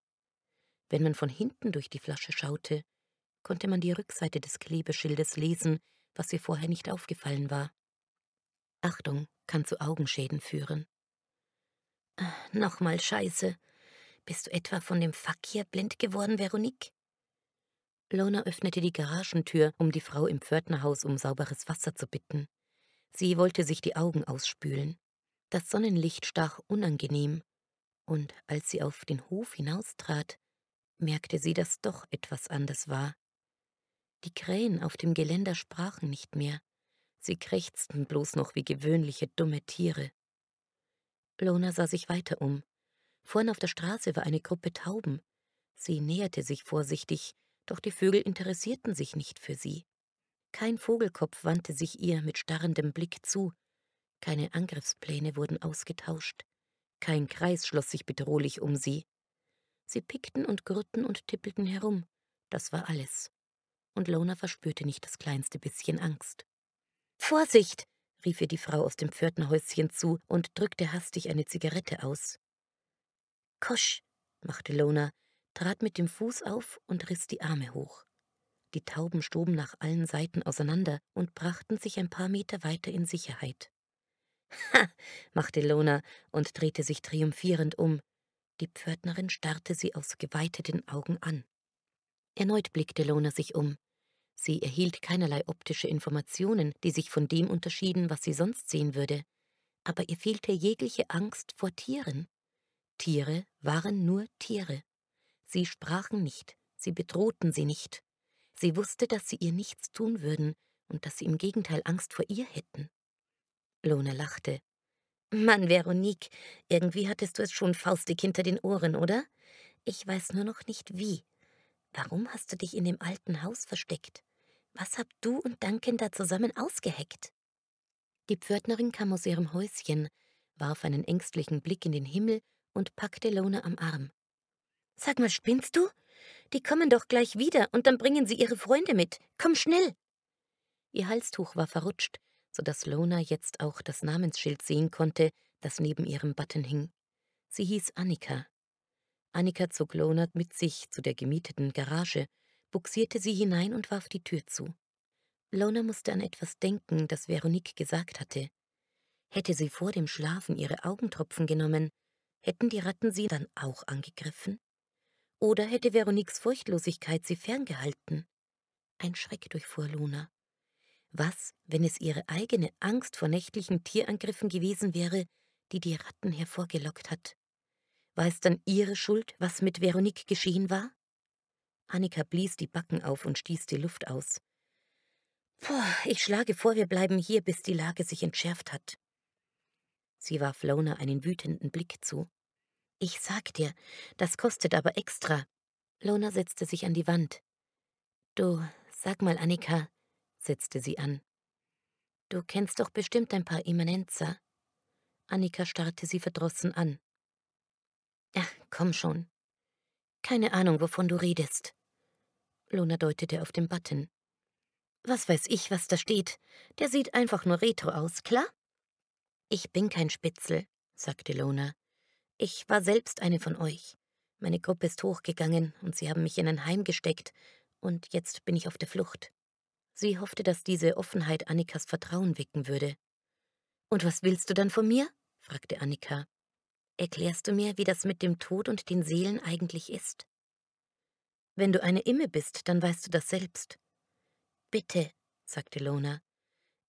[SPEAKER 3] Wenn man von hinten durch die Flasche schaute, konnte man die Rückseite des Klebeschildes lesen, was ihr vorher nicht aufgefallen war. Achtung kann zu Augenschäden führen. Äh, nochmal Scheiße. Bist du etwa von dem Fuck hier blind geworden, Veronique? Lona öffnete die Garagentür, um die Frau im Pförtnerhaus um sauberes Wasser zu bitten. Sie wollte sich die Augen ausspülen. Das Sonnenlicht stach unangenehm, und als sie auf den Hof hinaustrat, merkte sie, dass doch etwas anders war. Die Krähen auf dem Geländer sprachen nicht mehr, sie krächzten bloß noch wie gewöhnliche dumme Tiere. Lona sah sich weiter um. Vorn auf der Straße war eine Gruppe Tauben. Sie näherte sich vorsichtig, doch die Vögel interessierten sich nicht für sie. Kein Vogelkopf wandte sich ihr mit starrendem Blick zu, keine Angriffspläne wurden ausgetauscht. Kein Kreis schloss sich bedrohlich um sie. Sie pickten und gurrten und tippelten herum. Das war alles. Und Lona verspürte nicht das kleinste bisschen Angst. Vorsicht! rief ihr die Frau aus dem Pförtnerhäuschen zu und drückte hastig eine Zigarette aus. Kosch, machte Lona, trat mit dem Fuß auf und riss die Arme hoch. Die Tauben stoben nach allen Seiten auseinander und brachten sich ein paar Meter weiter in Sicherheit. Ha, machte Lona und drehte sich triumphierend um. Die Pförtnerin starrte sie aus geweiteten Augen an. Erneut blickte Lona sich um. Sie erhielt keinerlei optische Informationen, die sich von dem unterschieden, was sie sonst sehen würde. Aber ihr fehlte jegliche Angst vor Tieren. Tiere waren nur Tiere. Sie sprachen nicht, sie bedrohten sie nicht. Sie wusste, dass sie ihr nichts tun würden und dass sie im Gegenteil Angst vor ihr hätten. Lona lachte. Mann, Veronique, irgendwie hattest du es schon faustig hinter den Ohren, oder? Ich weiß nur noch nicht wie. Warum hast du dich in dem alten Haus versteckt? Was habt du und Duncan da zusammen ausgeheckt? Die Pförtnerin kam aus ihrem Häuschen, warf einen ängstlichen Blick in den Himmel und packte Lona am Arm. Sag mal, spinnst du? Die kommen doch gleich wieder und dann bringen sie ihre Freunde mit. Komm schnell! Ihr Halstuch war verrutscht so dass Lona jetzt auch das Namensschild sehen konnte, das neben ihrem Button hing. Sie hieß Annika. Annika zog Lona mit sich zu der gemieteten Garage, buxierte sie hinein und warf die Tür zu. Lona musste an etwas denken, das Veronique gesagt hatte. Hätte sie vor dem Schlafen ihre Augentropfen genommen, hätten die Ratten sie dann auch angegriffen? Oder hätte Veroniques Furchtlosigkeit sie ferngehalten? Ein Schreck durchfuhr Luna. Was, wenn es ihre eigene Angst vor nächtlichen Tierangriffen gewesen wäre, die die Ratten hervorgelockt hat? War es dann ihre Schuld, was mit Veronique geschehen war? Annika blies die Backen auf und stieß die Luft aus. Puh, ich schlage vor, wir bleiben hier, bis die Lage sich entschärft hat. Sie warf Lona einen wütenden Blick zu. Ich sag dir, das kostet aber extra. Lona setzte sich an die Wand. Du, sag mal, Annika, setzte sie an. Du kennst doch bestimmt ein paar Immanenza. Annika starrte sie verdrossen an. Ja, komm schon. Keine Ahnung, wovon du redest. Lona deutete auf den Button. Was weiß ich, was da steht. Der sieht einfach nur retro aus, klar? Ich bin kein Spitzel, sagte Lona. Ich war selbst eine von euch. Meine Gruppe ist hochgegangen und sie haben mich in ein Heim gesteckt, und jetzt bin ich auf der Flucht. Sie hoffte, dass diese Offenheit Annikas Vertrauen wecken würde. Und was willst du dann von mir? fragte Annika. Erklärst du mir, wie das mit dem Tod und den Seelen eigentlich ist? Wenn du eine Imme bist, dann weißt du das selbst. Bitte, sagte Lona.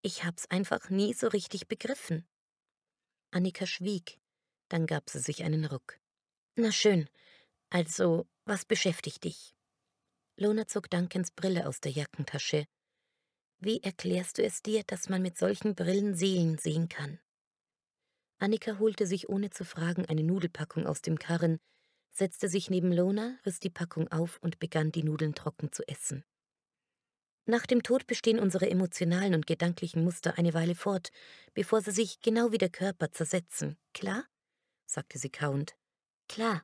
[SPEAKER 3] Ich hab's einfach nie so richtig begriffen. Annika schwieg, dann gab sie sich einen Ruck. Na schön, also, was beschäftigt dich? Lona zog Duncans Brille aus der Jackentasche. Wie erklärst du es dir, dass man mit solchen Brillen Seelen sehen kann? Annika holte sich ohne zu fragen eine Nudelpackung aus dem Karren, setzte sich neben Lona, riss die Packung auf und begann die Nudeln trocken zu essen. Nach dem Tod bestehen unsere emotionalen und gedanklichen Muster eine Weile fort, bevor sie sich genau wie der Körper zersetzen. Klar? sagte sie kauend. Klar.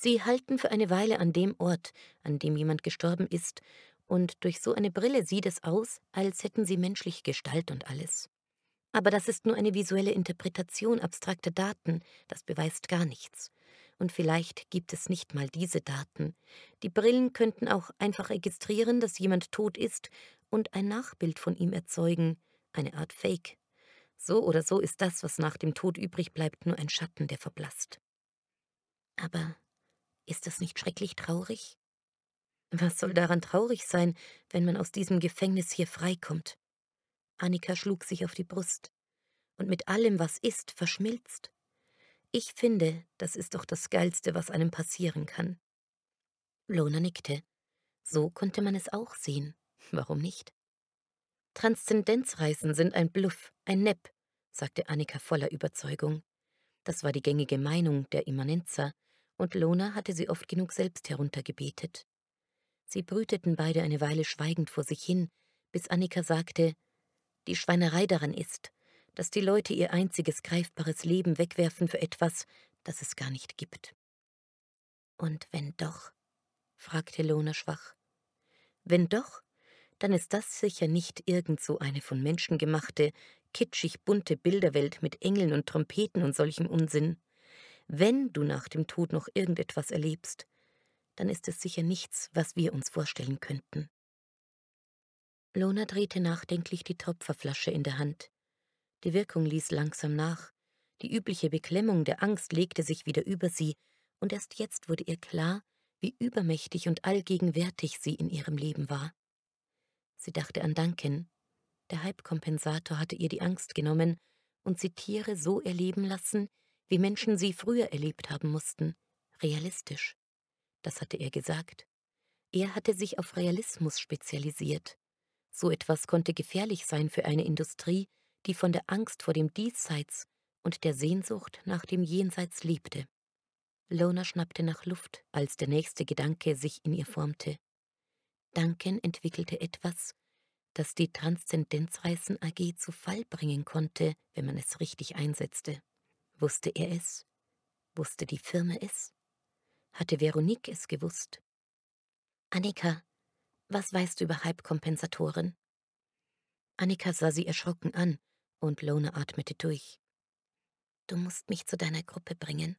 [SPEAKER 3] Sie halten für eine Weile an dem Ort, an dem jemand gestorben ist, und durch so eine Brille sieht es aus, als hätten sie menschliche Gestalt und alles. Aber das ist nur eine visuelle Interpretation abstrakter Daten, das beweist gar nichts. Und vielleicht gibt es nicht mal diese Daten. Die Brillen könnten auch einfach registrieren, dass jemand tot ist und ein Nachbild von ihm erzeugen, eine Art Fake. So oder so ist das, was nach dem Tod übrig bleibt, nur ein Schatten, der verblasst. Aber ist das nicht schrecklich traurig? Was soll daran traurig sein, wenn man aus diesem Gefängnis hier freikommt? Annika schlug sich auf die Brust. Und mit allem, was ist, verschmilzt. Ich finde, das ist doch das Geilste, was einem passieren kann. Lona nickte. So konnte man es auch sehen. Warum nicht? Transzendenzreisen sind ein Bluff, ein Nepp, sagte Annika voller Überzeugung. Das war die gängige Meinung der Immanenza, und Lona hatte sie oft genug selbst heruntergebetet. Sie brüteten beide eine Weile schweigend vor sich hin, bis Annika sagte, die Schweinerei daran ist, dass die Leute ihr einziges greifbares Leben wegwerfen für etwas, das es gar nicht gibt. Und wenn doch? fragte Lona schwach. Wenn doch, dann ist das sicher nicht irgend so eine von Menschen gemachte, kitschig bunte Bilderwelt mit Engeln und Trompeten und solchem Unsinn. Wenn du nach dem Tod noch irgendetwas erlebst, dann ist es sicher nichts, was wir uns vorstellen könnten. Lona drehte nachdenklich die Tropferflasche in der Hand. Die Wirkung ließ langsam nach. Die übliche Beklemmung der Angst legte sich wieder über sie, und erst jetzt wurde ihr klar, wie übermächtig und allgegenwärtig sie in ihrem Leben war. Sie dachte an Duncan. Der Halbkompensator hatte ihr die Angst genommen und sie Tiere so erleben lassen, wie Menschen sie früher erlebt haben mussten, realistisch. Das hatte er gesagt. Er hatte sich auf Realismus spezialisiert. So etwas konnte gefährlich sein für eine Industrie, die von der Angst vor dem Diesseits und der Sehnsucht nach dem Jenseits lebte. Lona schnappte nach Luft, als der nächste Gedanke sich in ihr formte. Duncan entwickelte etwas, das die Transzendenzreisen AG zu Fall bringen konnte, wenn man es richtig einsetzte. Wusste er es? Wusste die Firma es? Hatte Veronique es gewusst? Annika, was weißt du über Halbkompensatoren? Annika sah sie erschrocken an, und Lona atmete durch. Du musst mich zu deiner Gruppe bringen.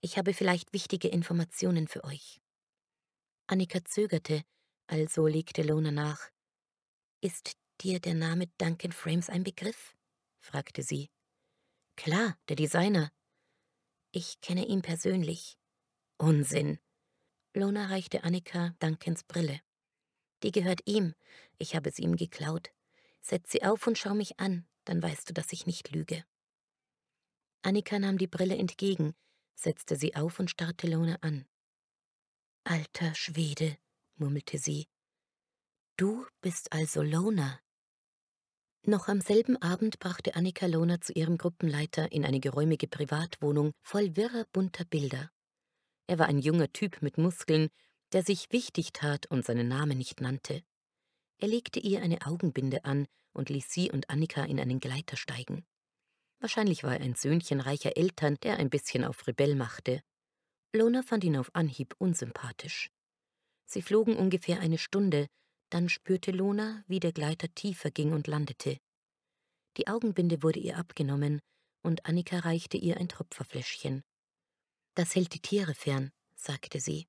[SPEAKER 3] Ich habe vielleicht wichtige Informationen für euch. Annika zögerte, also legte Lona nach. Ist dir der Name Duncan Frames ein Begriff? fragte sie. Klar, der Designer. Ich kenne ihn persönlich. Unsinn. Lona reichte Annika Duncans Brille. Die gehört ihm. Ich habe sie ihm geklaut. Setz sie auf und schau mich an, dann weißt du, dass ich nicht lüge. Annika nahm die Brille entgegen, setzte sie auf und starrte Lona an. Alter Schwede, murmelte sie. Du bist also Lona. Noch am selben Abend brachte Annika Lona zu ihrem Gruppenleiter in eine geräumige Privatwohnung voll wirrer bunter Bilder. Er war ein junger Typ mit Muskeln, der sich wichtig tat und seinen Namen nicht nannte. Er legte ihr eine Augenbinde an und ließ sie und Annika in einen Gleiter steigen. Wahrscheinlich war er ein Söhnchen reicher Eltern, der ein bisschen auf Rebell machte. Lona fand ihn auf Anhieb unsympathisch. Sie flogen ungefähr eine Stunde, dann spürte Lona, wie der Gleiter tiefer ging und landete. Die Augenbinde wurde ihr abgenommen, und Annika reichte ihr ein Tropferfläschchen. Das hält die Tiere fern, sagte sie.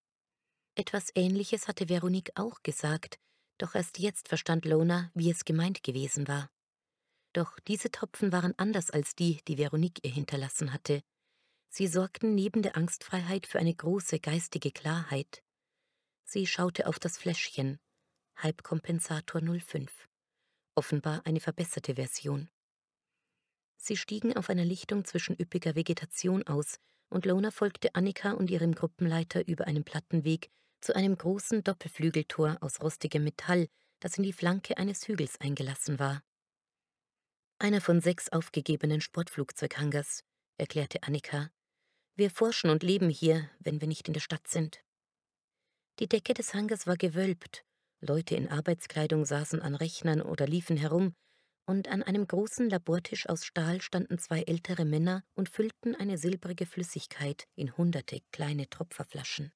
[SPEAKER 3] Etwas Ähnliches hatte Veronique auch gesagt, doch erst jetzt verstand Lona, wie es gemeint gewesen war. Doch diese Tropfen waren anders als die, die Veronique ihr hinterlassen hatte. Sie sorgten neben der Angstfreiheit für eine große geistige Klarheit. Sie schaute auf das Fläschchen. Halbkompensator 05. Offenbar eine verbesserte Version. Sie stiegen auf einer Lichtung zwischen üppiger Vegetation aus, und Lona folgte Annika und ihrem Gruppenleiter über einen Plattenweg zu einem großen Doppelflügeltor aus rostigem Metall, das in die Flanke eines Hügels eingelassen war. Einer von sechs aufgegebenen Sportflugzeughangars, erklärte Annika. Wir forschen und leben hier, wenn wir nicht in der Stadt sind. Die Decke des Hangars war gewölbt, Leute in Arbeitskleidung saßen an Rechnern oder liefen herum, und an einem großen Labortisch aus Stahl standen zwei ältere Männer und füllten eine silbrige Flüssigkeit in hunderte kleine Tropferflaschen.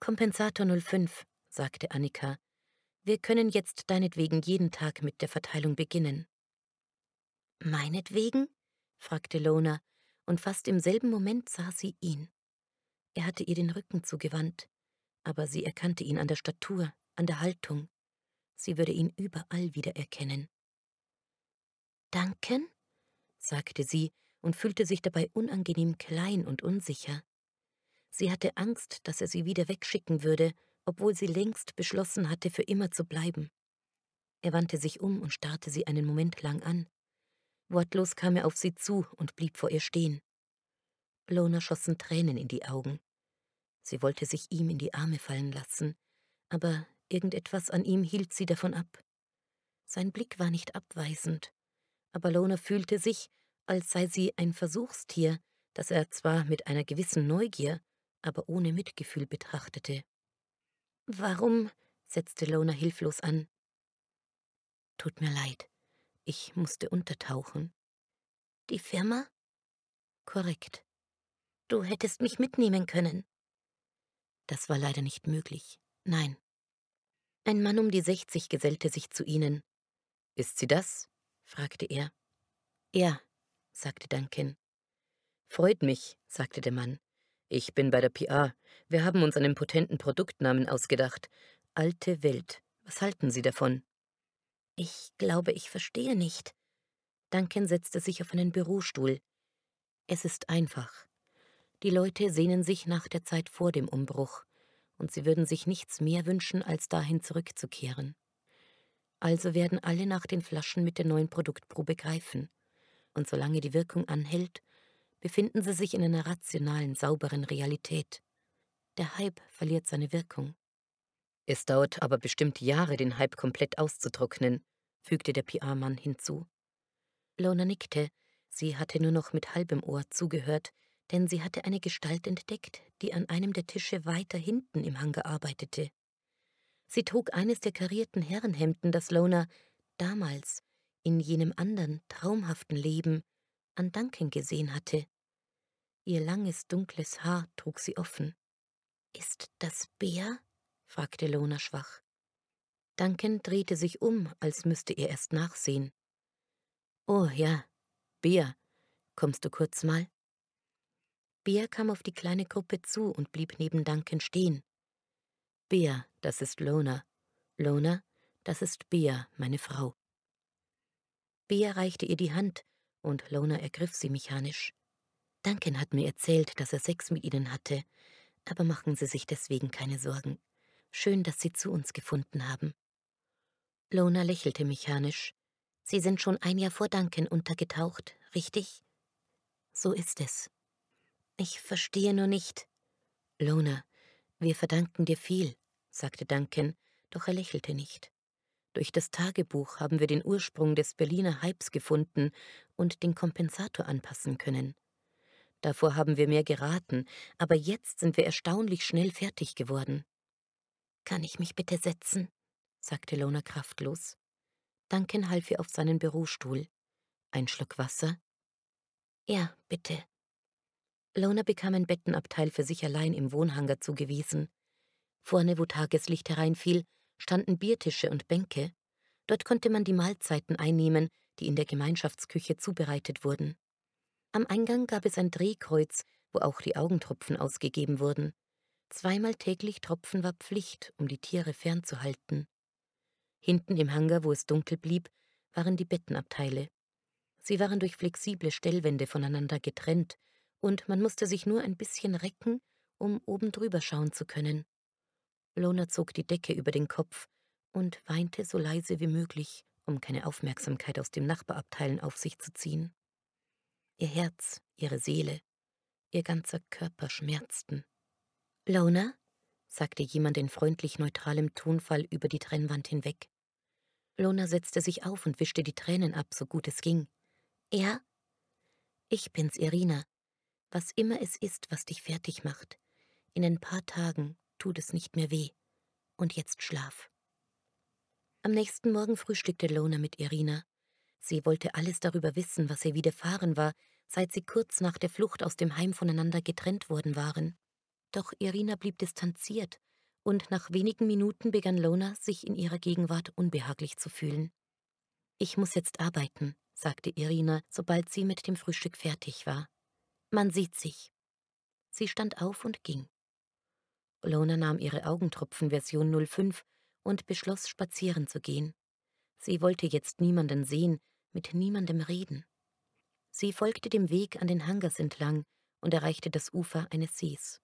[SPEAKER 3] Kompensator 05, sagte Annika. Wir können jetzt deinetwegen jeden Tag mit der Verteilung beginnen. Meinetwegen? fragte Lona, und fast im selben Moment sah sie ihn. Er hatte ihr den Rücken zugewandt, aber sie erkannte ihn an der Statur, an der Haltung. Sie würde ihn überall wiedererkennen. Danken? sagte sie und fühlte sich dabei unangenehm klein und unsicher. Sie hatte Angst, dass er sie wieder wegschicken würde, obwohl sie längst beschlossen hatte, für immer zu bleiben. Er wandte sich um und starrte sie einen Moment lang an. Wortlos kam er auf sie zu und blieb vor ihr stehen. Lona schossen Tränen in die Augen. Sie wollte sich ihm in die Arme fallen lassen, aber irgendetwas an ihm hielt sie davon ab. Sein Blick war nicht abweisend, aber Lona fühlte sich, als sei sie ein Versuchstier, das er zwar mit einer gewissen Neugier, aber ohne Mitgefühl betrachtete. Warum? setzte Lona hilflos an. Tut mir leid, ich musste untertauchen. Die Firma? Korrekt. Du hättest mich mitnehmen können. Das war leider nicht möglich. Nein. Ein Mann um die sechzig gesellte sich zu ihnen. Ist sie das? Fragte er. Ja, sagte Duncan. Freut mich, sagte der Mann. Ich bin bei der PA. Wir haben uns einen potenten Produktnamen ausgedacht. Alte Welt. Was halten Sie davon? Ich glaube, ich verstehe nicht. Duncan setzte sich auf einen Bürostuhl. Es ist einfach. Die Leute sehnen sich nach der Zeit vor dem Umbruch, und sie würden sich nichts mehr wünschen, als dahin zurückzukehren. Also werden alle nach den Flaschen mit der neuen Produktprobe greifen, und solange die Wirkung anhält, befinden sie sich in einer rationalen, sauberen Realität. Der Hype verliert seine Wirkung. Es dauert aber bestimmt Jahre, den Hype komplett auszutrocknen, fügte der PR-Mann hinzu. Lona nickte, sie hatte nur noch mit halbem Ohr zugehört, denn sie hatte eine Gestalt entdeckt, die an einem der Tische weiter hinten im Hangar arbeitete. Sie trug eines der karierten Herrenhemden, das Lona damals, in jenem anderen, traumhaften Leben, an Duncan gesehen hatte. Ihr langes, dunkles Haar trug sie offen. Ist das Bär? fragte Lona schwach. Duncan drehte sich um, als müsste er erst nachsehen. Oh ja, Bea, kommst du kurz mal? Bea kam auf die kleine Gruppe zu und blieb neben Duncan stehen. Bea, das ist Lona. Lona, das ist Bea, meine Frau. Bea reichte ihr die Hand, und Lona ergriff sie mechanisch. Duncan hat mir erzählt, dass er Sex mit ihnen hatte, aber machen Sie sich deswegen keine Sorgen. Schön, dass Sie zu uns gefunden haben. Lona lächelte mechanisch. Sie sind schon ein Jahr vor Duncan untergetaucht, richtig? So ist es. Ich verstehe nur nicht. Lona, Wir verdanken dir viel, sagte Duncan, doch er lächelte nicht. Durch das Tagebuch haben wir den Ursprung des Berliner Hypes gefunden und den Kompensator anpassen können. Davor haben wir mehr geraten, aber jetzt sind wir erstaunlich schnell fertig geworden.
[SPEAKER 2] Kann ich mich bitte setzen?
[SPEAKER 3] sagte Lona kraftlos. Duncan half ihr auf seinen Bürostuhl. Ein Schluck Wasser?
[SPEAKER 2] Ja, bitte.
[SPEAKER 3] Lona bekam ein Bettenabteil für sich allein im Wohnhanger zugewiesen. Vorne, wo Tageslicht hereinfiel, standen Biertische und Bänke. Dort konnte man die Mahlzeiten einnehmen, die in der Gemeinschaftsküche zubereitet wurden. Am Eingang gab es ein Drehkreuz, wo auch die Augentropfen ausgegeben wurden. Zweimal täglich Tropfen war Pflicht, um die Tiere fernzuhalten. Hinten im Hangar, wo es dunkel blieb, waren die Bettenabteile. Sie waren durch flexible Stellwände voneinander getrennt, und man musste sich nur ein bisschen recken, um oben drüber schauen zu können. Lona zog die Decke über den Kopf und weinte so leise wie möglich, um keine Aufmerksamkeit aus dem Nachbarabteilen auf sich zu ziehen. Ihr Herz, ihre Seele, ihr ganzer Körper schmerzten.
[SPEAKER 2] Lona?
[SPEAKER 3] sagte jemand in freundlich neutralem Tonfall über die Trennwand hinweg. Lona setzte sich auf und wischte die Tränen ab, so gut es ging.
[SPEAKER 2] Ja?
[SPEAKER 3] Ich bin's, Irina. Was immer es ist, was dich fertig macht. In ein paar Tagen tut es nicht mehr weh. Und jetzt schlaf. Am nächsten Morgen frühstückte Lona mit Irina. Sie wollte alles darüber wissen, was ihr widerfahren war, seit sie kurz nach der Flucht aus dem Heim voneinander getrennt worden waren. Doch Irina blieb distanziert, und nach wenigen Minuten begann Lona sich in ihrer Gegenwart unbehaglich zu fühlen. Ich muss jetzt arbeiten, sagte Irina, sobald sie mit dem Frühstück fertig war. Man sieht sich. Sie stand auf und ging. Lona nahm ihre Augentropfen-Version 05 und beschloss, spazieren zu gehen. Sie wollte jetzt niemanden sehen, mit niemandem reden. Sie folgte dem Weg an den Hangars entlang und erreichte das Ufer eines Sees.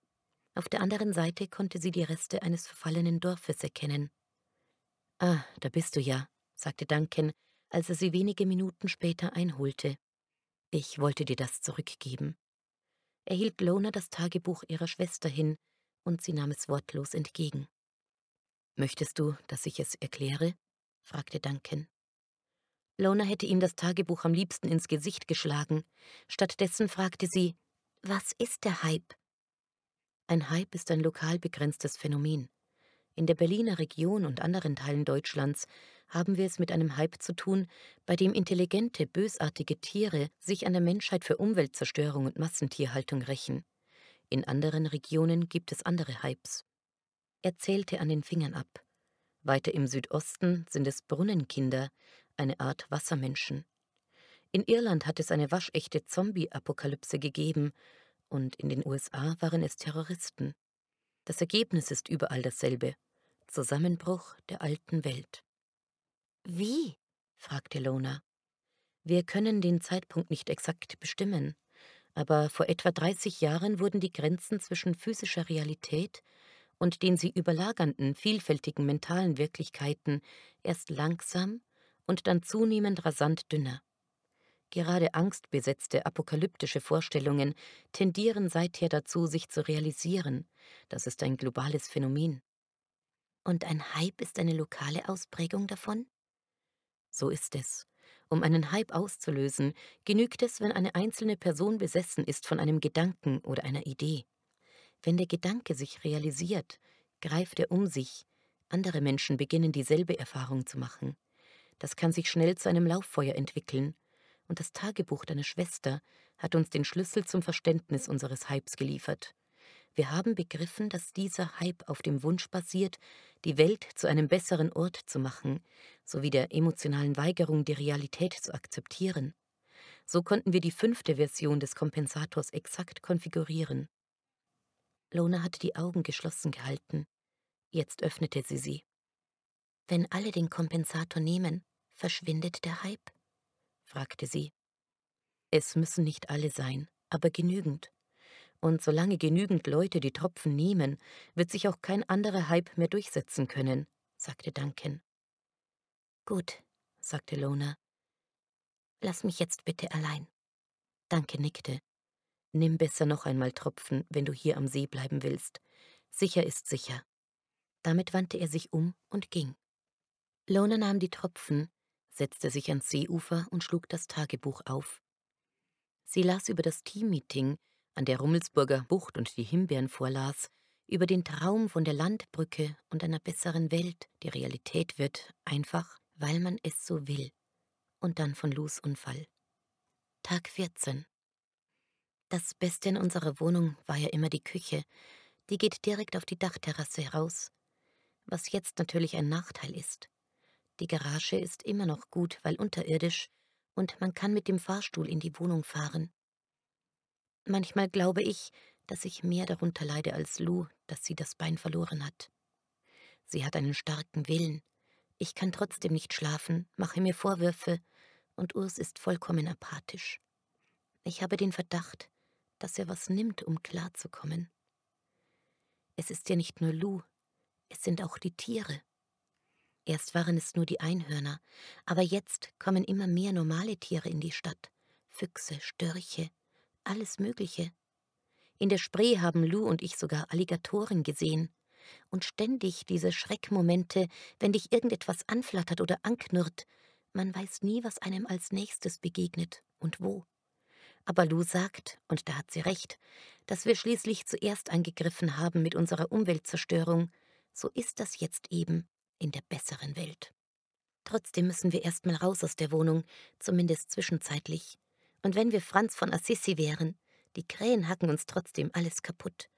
[SPEAKER 3] Auf der anderen Seite konnte sie die Reste eines verfallenen Dorfes erkennen. Ah, da bist du ja, sagte Duncan, als er sie wenige Minuten später einholte. Ich wollte dir das zurückgeben. Er hielt Lona das Tagebuch ihrer Schwester hin, und sie nahm es wortlos entgegen. Möchtest du, dass ich es erkläre? fragte Duncan. Lona hätte ihm das Tagebuch am liebsten ins Gesicht geschlagen. Stattdessen fragte sie, was ist der Hype? Ein Hype ist ein lokal begrenztes Phänomen. In der Berliner Region und anderen Teilen Deutschlands haben wir es mit einem Hype zu tun, bei dem intelligente, bösartige Tiere sich an der Menschheit für Umweltzerstörung und Massentierhaltung rächen. In anderen Regionen gibt es andere Hypes. Er zählte an den Fingern ab. Weiter im Südosten sind es Brunnenkinder, eine Art Wassermenschen. In Irland hat es eine waschechte Zombie-Apokalypse gegeben, und in den USA waren es Terroristen. Das Ergebnis ist überall dasselbe. Zusammenbruch der alten Welt.
[SPEAKER 2] Wie?
[SPEAKER 3] fragte Lona. Wir können den Zeitpunkt nicht exakt bestimmen, aber vor etwa 30 Jahren wurden die Grenzen zwischen physischer Realität und den sie überlagernden, vielfältigen mentalen Wirklichkeiten erst langsam und dann zunehmend rasant dünner. Gerade angstbesetzte apokalyptische Vorstellungen tendieren seither dazu, sich zu realisieren. Das ist ein globales Phänomen.
[SPEAKER 2] Und ein Hype ist eine lokale Ausprägung davon?
[SPEAKER 3] So ist es. Um einen Hype auszulösen, genügt es, wenn eine einzelne Person besessen ist von einem Gedanken oder einer Idee. Wenn der Gedanke sich realisiert, greift er um sich, andere Menschen beginnen dieselbe Erfahrung zu machen. Das kann sich schnell zu einem Lauffeuer entwickeln, und das Tagebuch deiner Schwester hat uns den Schlüssel zum Verständnis unseres Hypes geliefert. Wir haben begriffen, dass dieser Hype auf dem Wunsch basiert, die Welt zu einem besseren Ort zu machen, sowie der emotionalen Weigerung, die Realität zu akzeptieren. So konnten wir die fünfte Version des Kompensators exakt konfigurieren. Lona hatte die Augen geschlossen gehalten. Jetzt öffnete sie sie.
[SPEAKER 2] Wenn alle den Kompensator nehmen, verschwindet der Hype?
[SPEAKER 3] Fragte sie. Es müssen nicht alle sein, aber genügend. Und solange genügend Leute die Tropfen nehmen, wird sich auch kein anderer Hype mehr durchsetzen können, sagte Duncan.
[SPEAKER 2] Gut, sagte Lona. Lass mich jetzt bitte allein.
[SPEAKER 3] Danke nickte. Nimm besser noch einmal Tropfen, wenn du hier am See bleiben willst. Sicher ist sicher. Damit wandte er sich um und ging. Lona nahm die Tropfen, setzte sich ans Seeufer und schlug das Tagebuch auf. Sie las über das Teammeeting, an der Rummelsburger Bucht und die Himbeeren vorlas, über den Traum von der Landbrücke und einer besseren Welt, die Realität wird, einfach weil man es so will. Und dann von Lus Unfall. Tag 14. Das Beste in unserer Wohnung war ja immer die Küche. Die geht direkt auf die Dachterrasse heraus. Was jetzt natürlich ein Nachteil ist. Die Garage ist immer noch gut, weil unterirdisch, und man kann mit dem Fahrstuhl in die Wohnung fahren. Manchmal glaube ich, dass ich mehr darunter leide als Lou, dass sie das Bein verloren hat. Sie hat einen starken Willen. Ich kann trotzdem nicht schlafen, mache mir Vorwürfe, und Urs ist vollkommen apathisch. Ich habe den Verdacht, dass er was nimmt, um klarzukommen. Es ist ja nicht nur Lou, es sind auch die Tiere. Erst waren es nur die Einhörner, aber jetzt kommen immer mehr normale Tiere in die Stadt. Füchse, Störche, alles Mögliche. In der Spree haben Lou und ich sogar Alligatoren gesehen. Und ständig diese Schreckmomente, wenn dich irgendetwas anflattert oder anknurrt. Man weiß nie, was einem als nächstes begegnet und wo. Aber Lou sagt, und da hat sie recht, dass wir schließlich zuerst angegriffen haben mit unserer Umweltzerstörung. So ist das jetzt eben in der besseren Welt. Trotzdem müssen wir erst mal raus aus der Wohnung, zumindest zwischenzeitlich. Und wenn wir Franz von Assisi wären, die Krähen hacken uns trotzdem alles kaputt.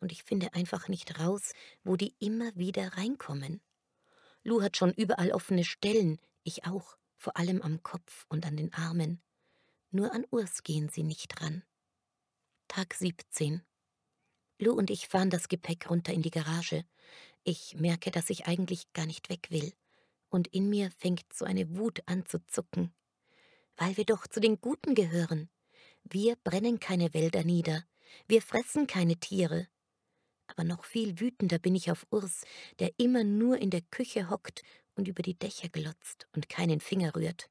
[SPEAKER 3] Und ich finde einfach nicht raus, wo die immer wieder reinkommen. Lou hat schon überall offene Stellen, ich auch, vor allem am Kopf und an den Armen. Nur an Urs gehen sie nicht ran. Tag 17. Lou und ich fahren das Gepäck runter in die Garage. Ich merke, dass ich eigentlich gar nicht weg will. Und in mir fängt so eine Wut an zu zucken. Weil wir doch zu den Guten gehören. Wir brennen keine Wälder nieder. Wir fressen keine Tiere. Aber noch viel wütender bin ich auf Urs, der immer nur in der Küche hockt und über die Dächer glotzt und keinen Finger rührt.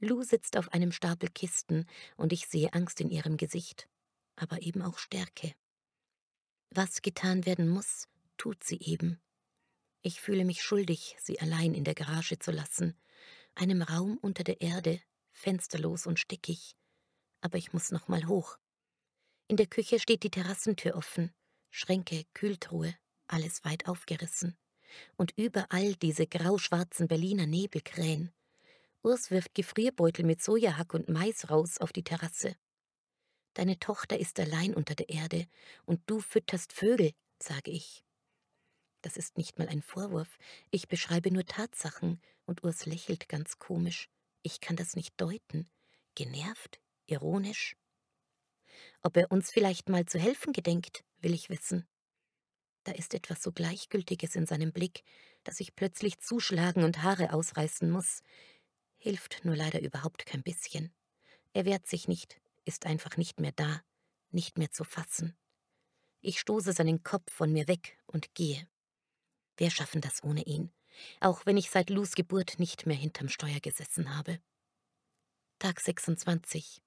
[SPEAKER 3] Lou sitzt auf einem Stapel Kisten und ich sehe Angst in ihrem Gesicht, aber eben auch Stärke. Was getan werden muss, tut sie eben. Ich fühle mich schuldig, sie allein in der Garage zu lassen, einem Raum unter der Erde, fensterlos und stickig. Aber ich muss noch mal hoch. In der Küche steht die Terrassentür offen, Schränke, Kühltruhe, alles weit aufgerissen. Und überall diese grauschwarzen Berliner Nebelkrähen. Urs wirft Gefrierbeutel mit Sojahack und Mais raus auf die Terrasse. Deine Tochter ist allein unter der Erde und du fütterst Vögel, sage ich. Das ist nicht mal ein Vorwurf. Ich beschreibe nur Tatsachen und Urs lächelt ganz komisch. Ich kann das nicht deuten. Genervt? Ironisch? Ob er uns vielleicht mal zu helfen gedenkt, will ich wissen. Da ist etwas so Gleichgültiges in seinem Blick, dass ich plötzlich zuschlagen und Haare ausreißen muss. Hilft nur leider überhaupt kein bisschen. Er wehrt sich nicht, ist einfach nicht mehr da, nicht mehr zu fassen. Ich stoße seinen Kopf von mir weg und gehe. Wir schaffen das ohne ihn, auch wenn ich seit Lus Geburt nicht mehr hinterm Steuer gesessen habe. Tag 26.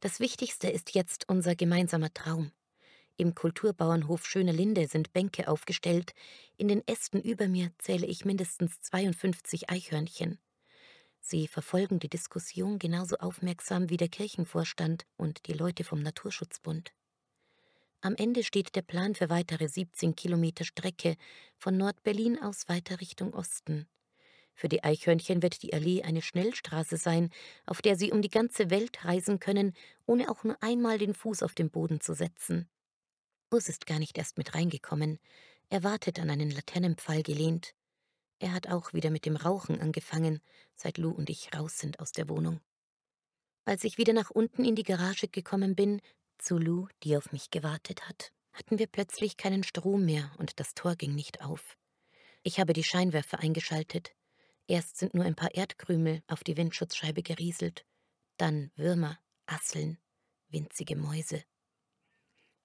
[SPEAKER 3] Das Wichtigste ist jetzt unser gemeinsamer Traum. Im Kulturbauernhof Schöne Linde sind Bänke aufgestellt, in den Ästen über mir zähle ich mindestens 52 Eichhörnchen. Sie verfolgen die Diskussion genauso aufmerksam wie der Kirchenvorstand und die Leute vom Naturschutzbund. Am Ende steht der Plan für weitere 17 Kilometer Strecke von Nord-Berlin aus weiter Richtung Osten. Für die Eichhörnchen wird die Allee eine Schnellstraße sein, auf der sie um die ganze Welt reisen können, ohne auch nur einmal den Fuß auf den Boden zu setzen. Urs ist gar nicht erst mit reingekommen. Er wartet an einen Laternenpfahl gelehnt. Er hat auch wieder mit dem Rauchen angefangen, seit Lou und ich raus sind aus der Wohnung. Als ich wieder nach unten in die Garage gekommen bin, zu Lou, die auf mich gewartet hat, hatten wir plötzlich keinen Strom mehr und das Tor ging nicht auf. Ich habe die Scheinwerfer eingeschaltet. Erst sind nur ein paar Erdkrümel auf die Windschutzscheibe gerieselt, dann Würmer, Asseln, winzige Mäuse.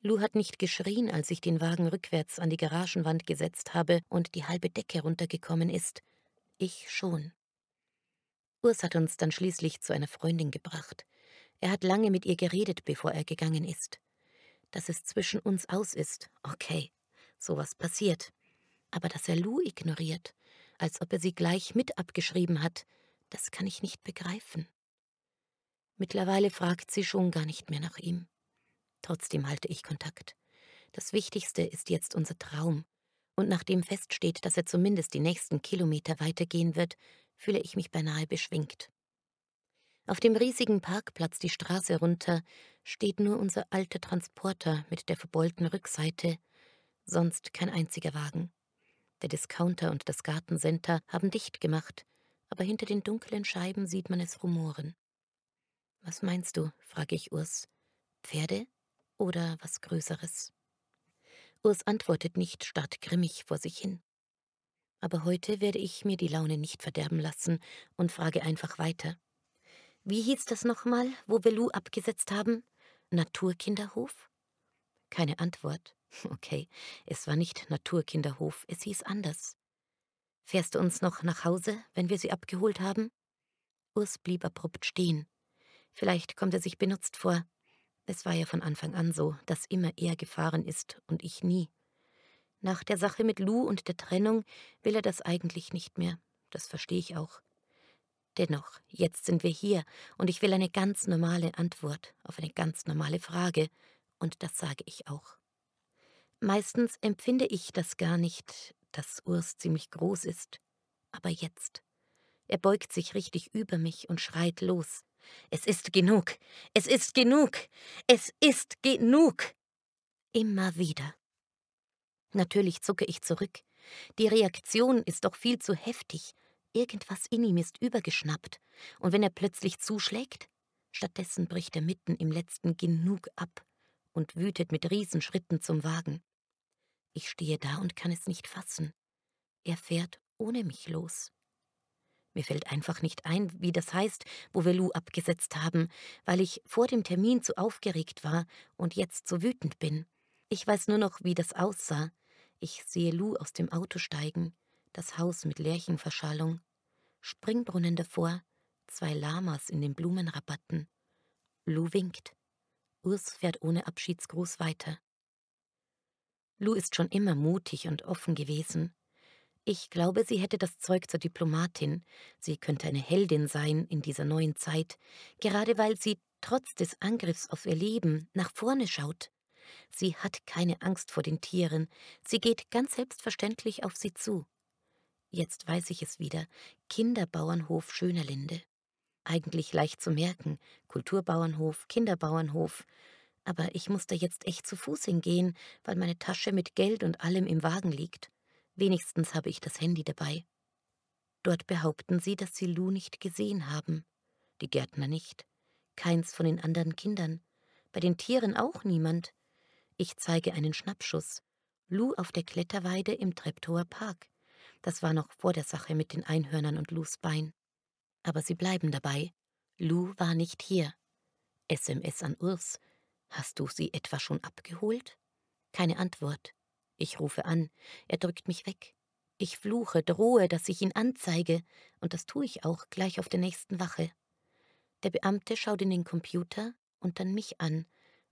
[SPEAKER 3] Lou hat nicht geschrien, als ich den Wagen rückwärts an die Garagenwand gesetzt habe und die halbe Decke runtergekommen ist. Ich schon. Urs hat uns dann schließlich zu einer Freundin gebracht. Er hat lange mit ihr geredet, bevor er gegangen ist. Dass es zwischen uns aus ist, okay. Sowas passiert. Aber dass er Lou ignoriert, als ob er sie gleich mit abgeschrieben hat, das kann ich nicht begreifen. Mittlerweile fragt sie schon gar nicht mehr nach ihm. Trotzdem halte ich Kontakt. Das Wichtigste ist jetzt unser Traum. Und nachdem feststeht, dass er zumindest die nächsten Kilometer weitergehen wird, fühle ich mich beinahe beschwingt. Auf dem riesigen Parkplatz die Straße runter steht nur unser alter Transporter mit der verbeulten Rückseite, sonst kein einziger Wagen. Der Discounter und das Gartencenter haben dicht gemacht, aber hinter den dunklen Scheiben sieht man es rumoren. Was meinst du? frage ich Urs. Pferde oder was Größeres? Urs antwortet nicht, starrt grimmig vor sich hin. Aber heute werde ich mir die Laune nicht verderben lassen und frage einfach weiter. Wie hieß das nochmal, wo wir Lou abgesetzt haben? Naturkinderhof? Keine Antwort. Okay, es war nicht Naturkinderhof, es hieß anders. Fährst du uns noch nach Hause, wenn wir sie abgeholt haben? Urs blieb abrupt stehen. Vielleicht kommt er sich benutzt vor. Es war ja von Anfang an so, dass immer er gefahren ist und ich nie. Nach der Sache mit Lou und der Trennung will er das eigentlich nicht mehr. Das verstehe ich auch. Dennoch, jetzt sind wir hier und ich will eine ganz normale Antwort auf eine ganz normale Frage, und das sage ich auch. Meistens empfinde ich das gar nicht, dass Urs ziemlich groß ist, aber jetzt. Er beugt sich richtig über mich und schreit los. Es ist genug, es ist genug, es ist genug. Immer wieder. Natürlich zucke ich zurück. Die Reaktion ist doch viel zu heftig, Irgendwas in ihm ist übergeschnappt, und wenn er plötzlich zuschlägt, stattdessen bricht er mitten im letzten Genug ab und wütet mit Riesenschritten zum Wagen. Ich stehe da und kann es nicht fassen. Er fährt ohne mich los. Mir fällt einfach nicht ein, wie das heißt, wo wir Lou abgesetzt haben, weil ich vor dem Termin zu aufgeregt war und jetzt so wütend bin. Ich weiß nur noch, wie das aussah. Ich sehe Lou aus dem Auto steigen, das Haus mit Lärchenverschallung, Springbrunnen davor, zwei Lamas in den Blumenrabatten. Lou winkt. Urs fährt ohne Abschiedsgruß weiter. Lou ist schon immer mutig und offen gewesen. Ich glaube, sie hätte das Zeug zur Diplomatin. Sie könnte eine Heldin sein in dieser neuen Zeit, gerade weil sie trotz des Angriffs auf ihr Leben nach vorne schaut. Sie hat keine Angst vor den Tieren, sie geht ganz selbstverständlich auf sie zu. Jetzt weiß ich es wieder. Kinderbauernhof Schönerlinde. Eigentlich leicht zu merken. Kulturbauernhof, Kinderbauernhof. Aber ich muss da jetzt echt zu Fuß hingehen, weil meine Tasche mit Geld und allem im Wagen liegt. Wenigstens habe ich das Handy dabei. Dort behaupten sie, dass sie Lou nicht gesehen haben. Die Gärtner nicht. Keins von den anderen Kindern. Bei den Tieren auch niemand. Ich zeige einen Schnappschuss. Lou auf der Kletterweide im Treptower Park. Das war noch vor der Sache mit den Einhörnern und Lus Bein. Aber sie bleiben dabei. Lou war nicht hier. SMS an Urs. Hast du sie etwa schon abgeholt? Keine Antwort. Ich rufe an. Er drückt mich weg. Ich fluche, drohe, dass ich ihn anzeige, und das tue ich auch gleich auf der nächsten Wache. Der Beamte schaut in den Computer und dann mich an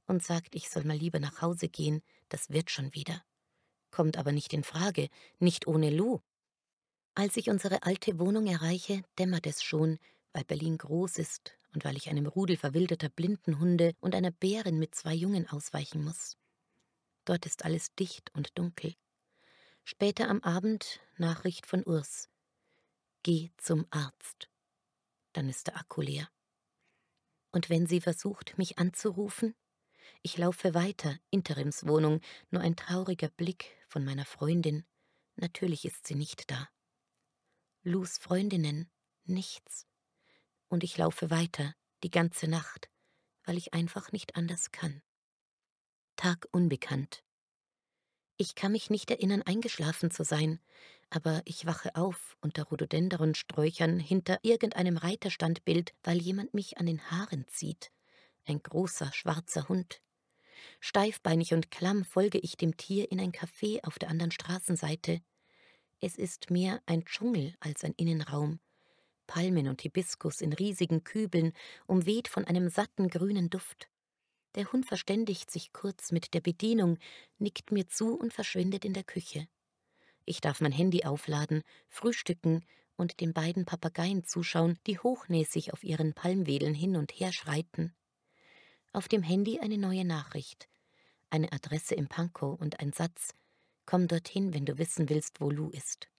[SPEAKER 3] und sagt, ich soll mal lieber nach Hause gehen, das wird schon wieder. Kommt aber nicht in Frage, nicht ohne Lou. Als ich unsere alte Wohnung erreiche, dämmert es schon, weil Berlin groß ist und weil ich einem Rudel verwilderter Blindenhunde und einer Bärin mit zwei Jungen ausweichen muss. Dort ist alles dicht und dunkel. Später am Abend Nachricht von Urs. Geh zum Arzt. Dann ist der Akku leer. Und wenn sie versucht, mich anzurufen? Ich laufe weiter, Interimswohnung, nur ein trauriger Blick von meiner Freundin. Natürlich ist sie nicht da. Lus Freundinnen, nichts. Und ich laufe weiter, die ganze Nacht, weil ich einfach nicht anders kann. Tag unbekannt. Ich kann mich nicht erinnern, eingeschlafen zu sein, aber ich wache auf unter Rhododendronsträuchern hinter irgendeinem Reiterstandbild, weil jemand mich an den Haaren zieht. Ein großer, schwarzer Hund. Steifbeinig und klamm folge ich dem Tier in ein Café auf der anderen Straßenseite. Es ist mehr ein Dschungel als ein Innenraum. Palmen und Hibiskus in riesigen Kübeln, umweht von einem satten grünen Duft. Der Hund verständigt sich kurz mit der Bedienung, nickt mir zu und verschwindet in der Küche. Ich darf mein Handy aufladen, frühstücken und den beiden Papageien zuschauen, die hochnäsig auf ihren Palmwedeln hin und her schreiten. Auf dem Handy eine neue Nachricht, eine Adresse im Pankow und ein Satz: Komm dorthin, wenn du wissen willst, wo Lou ist.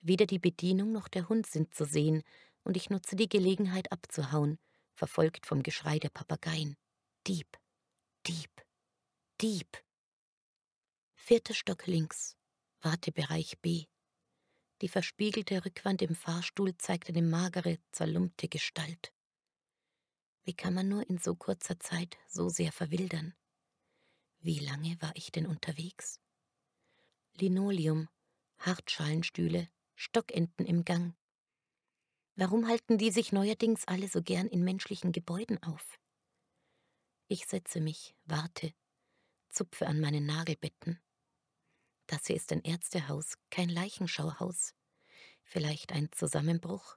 [SPEAKER 3] Weder die Bedienung noch der Hund sind zu sehen, und ich nutze die Gelegenheit abzuhauen, verfolgt vom Geschrei der Papageien. Dieb, Dieb, Dieb. Vierter Stock links, Wartebereich B. Die verspiegelte Rückwand im Fahrstuhl zeigt eine magere, zerlumpte Gestalt. Wie kann man nur in so kurzer Zeit so sehr verwildern? Wie lange war ich denn unterwegs? Linoleum, Hartschalenstühle, Stockenten im Gang. Warum halten die sich neuerdings alle so gern in menschlichen Gebäuden auf? Ich setze mich, warte, zupfe an meinen Nagelbetten. Das hier ist ein Ärztehaus, kein Leichenschauhaus. Vielleicht ein Zusammenbruch,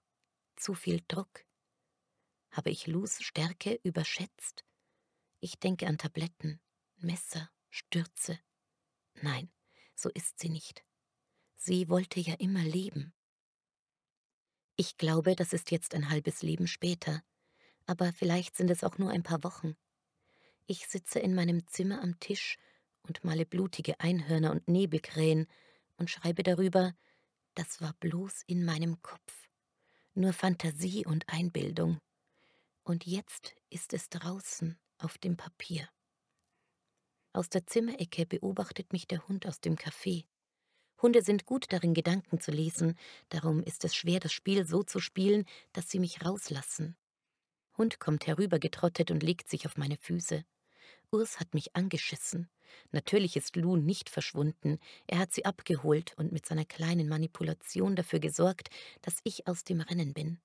[SPEAKER 3] zu viel Druck. Habe ich Lus Stärke überschätzt? Ich denke an Tabletten, Messer, Stürze. Nein, so ist sie nicht. Sie wollte ja immer leben. Ich glaube, das ist jetzt ein halbes Leben später, aber vielleicht sind es auch nur ein paar Wochen. Ich sitze in meinem Zimmer am Tisch und male blutige Einhörner und Nebelkrähen und schreibe darüber, das war bloß in meinem Kopf, nur Fantasie und Einbildung. Und jetzt ist es draußen auf dem Papier. Aus der Zimmerecke beobachtet mich der Hund aus dem Café. Hunde sind gut darin, Gedanken zu lesen, darum ist es schwer, das Spiel so zu spielen, dass sie mich rauslassen. Hund kommt herübergetrottet und legt sich auf meine Füße. Urs hat mich angeschissen. Natürlich ist Lou nicht verschwunden. Er hat sie abgeholt und mit seiner kleinen Manipulation dafür gesorgt, dass ich aus dem Rennen bin.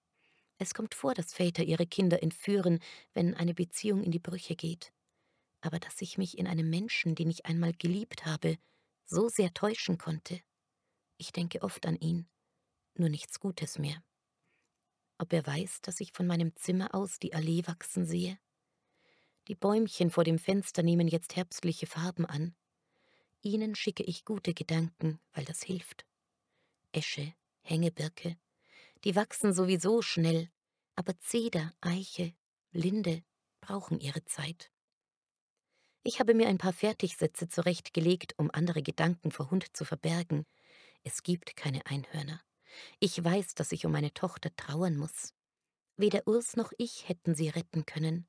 [SPEAKER 3] Es kommt vor, dass Väter ihre Kinder entführen, wenn eine Beziehung in die Brüche geht. Aber dass ich mich in einem Menschen, den ich einmal geliebt habe, so sehr täuschen konnte. Ich denke oft an ihn, nur nichts Gutes mehr. Ob er weiß, dass ich von meinem Zimmer aus die Allee wachsen sehe? Die Bäumchen vor dem Fenster nehmen jetzt herbstliche Farben an. Ihnen schicke ich gute Gedanken, weil das hilft. Esche, Hängebirke, die wachsen sowieso schnell, aber Zeder, Eiche, Linde brauchen ihre Zeit. Ich habe mir ein paar Fertigsätze zurechtgelegt, um andere Gedanken vor Hund zu verbergen. Es gibt keine Einhörner. Ich weiß, dass ich um meine Tochter trauern muss. Weder Urs noch ich hätten sie retten können.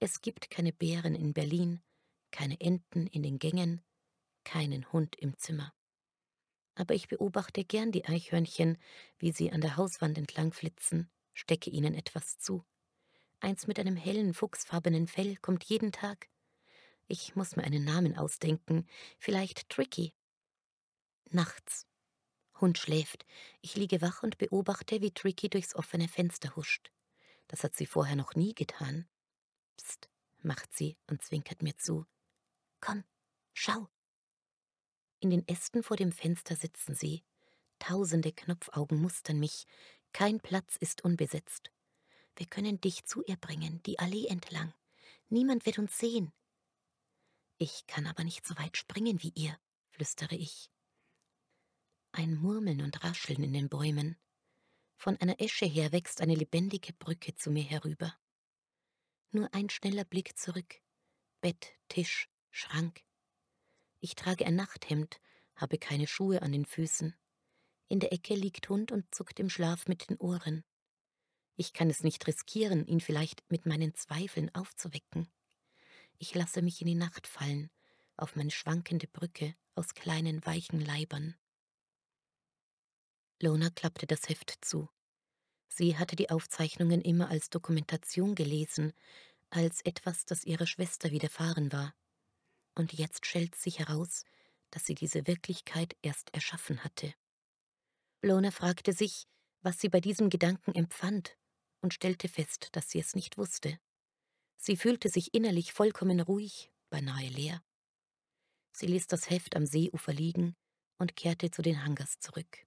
[SPEAKER 3] Es gibt keine Bären in Berlin, keine Enten in den Gängen, keinen Hund im Zimmer. Aber ich beobachte gern die Eichhörnchen, wie sie an der Hauswand entlang flitzen, stecke ihnen etwas zu. Eins mit einem hellen, fuchsfarbenen Fell kommt jeden Tag. Ich muss mir einen Namen ausdenken, vielleicht Tricky. Nachts. Hund schläft. Ich liege wach und beobachte, wie Tricky durchs offene Fenster huscht. Das hat sie vorher noch nie getan. Psst, macht sie und zwinkert mir zu. Komm, schau. In den Ästen vor dem Fenster sitzen sie. Tausende Knopfaugen mustern mich. Kein Platz ist unbesetzt. Wir können dich zu ihr bringen, die Allee entlang. Niemand wird uns sehen. Ich kann aber nicht so weit springen wie ihr, flüstere ich. Ein Murmeln und Rascheln in den Bäumen. Von einer Esche her wächst eine lebendige Brücke zu mir herüber. Nur ein schneller Blick zurück. Bett, Tisch, Schrank. Ich trage ein Nachthemd, habe keine Schuhe an den Füßen. In der Ecke liegt Hund und zuckt im Schlaf mit den Ohren. Ich kann es nicht riskieren, ihn vielleicht mit meinen Zweifeln aufzuwecken. Ich lasse mich in die Nacht fallen, auf meine schwankende Brücke aus kleinen weichen Leibern. Lona klappte das Heft zu. Sie hatte die Aufzeichnungen immer als Dokumentation gelesen, als etwas, das ihrer Schwester widerfahren war. Und jetzt schält sich heraus, dass sie diese Wirklichkeit erst erschaffen hatte. Lona fragte sich, was sie bei diesem Gedanken empfand, und stellte fest, dass sie es nicht wusste. Sie fühlte sich innerlich vollkommen ruhig, beinahe leer. Sie ließ das Heft am Seeufer liegen und kehrte zu den Hangars zurück.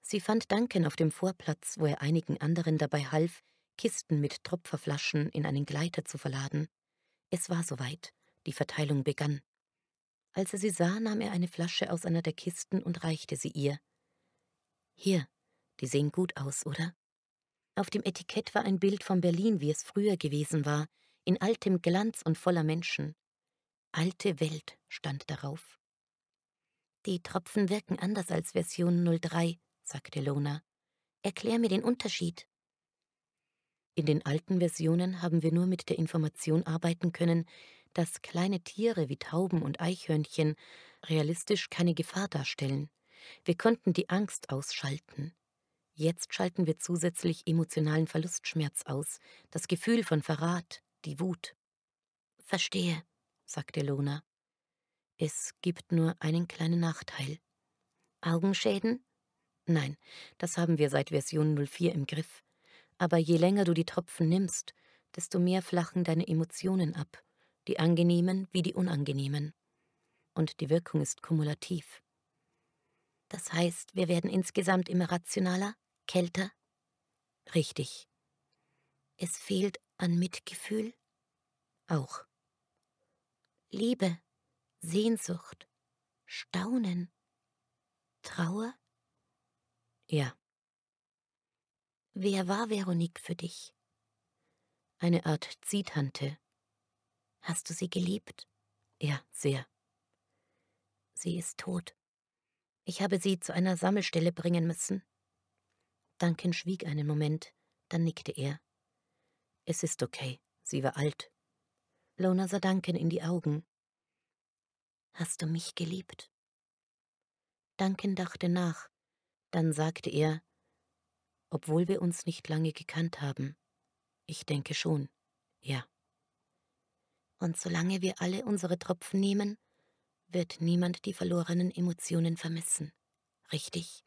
[SPEAKER 3] Sie fand Duncan auf dem Vorplatz, wo er einigen anderen dabei half, Kisten mit Tropferflaschen in einen Gleiter zu verladen. Es war soweit. Die Verteilung begann. Als er sie sah, nahm er eine Flasche aus einer der Kisten und reichte sie ihr. Hier, die sehen gut aus, oder? Auf dem Etikett war ein Bild von Berlin, wie es früher gewesen war, in altem Glanz und voller Menschen. Alte Welt stand darauf.
[SPEAKER 2] Die Tropfen wirken anders als Version 03, sagte Lona. Erklär mir den Unterschied.
[SPEAKER 3] In den alten Versionen haben wir nur mit der Information arbeiten können, dass kleine Tiere wie Tauben und Eichhörnchen realistisch keine Gefahr darstellen. Wir konnten die Angst ausschalten. Jetzt schalten wir zusätzlich emotionalen Verlustschmerz aus, das Gefühl von Verrat, die Wut.
[SPEAKER 2] Verstehe, sagte Lona.
[SPEAKER 3] Es gibt nur einen kleinen Nachteil.
[SPEAKER 2] Augenschäden?
[SPEAKER 3] Nein, das haben wir seit Version 04 im Griff. Aber je länger du die Tropfen nimmst, desto mehr flachen deine Emotionen ab die angenehmen wie die unangenehmen. Und die Wirkung ist kumulativ.
[SPEAKER 2] Das heißt, wir werden insgesamt immer rationaler, kälter?
[SPEAKER 3] Richtig.
[SPEAKER 2] Es fehlt an Mitgefühl?
[SPEAKER 3] Auch.
[SPEAKER 2] Liebe, Sehnsucht, Staunen, Trauer?
[SPEAKER 3] Ja.
[SPEAKER 2] Wer war Veronique für dich?
[SPEAKER 3] Eine Art Ziehtante,
[SPEAKER 2] Hast du sie geliebt?
[SPEAKER 3] Ja, sehr.
[SPEAKER 2] Sie ist tot. Ich habe sie zu einer Sammelstelle bringen müssen.
[SPEAKER 3] Duncan schwieg einen Moment, dann nickte er. Es ist okay, sie war alt. Lona sah Duncan in die Augen.
[SPEAKER 2] Hast du mich geliebt?
[SPEAKER 3] Duncan dachte nach, dann sagte er, obwohl wir uns nicht lange gekannt haben, ich denke schon, ja.
[SPEAKER 2] Und solange wir alle unsere Tropfen nehmen, wird niemand die verlorenen Emotionen vermissen. Richtig?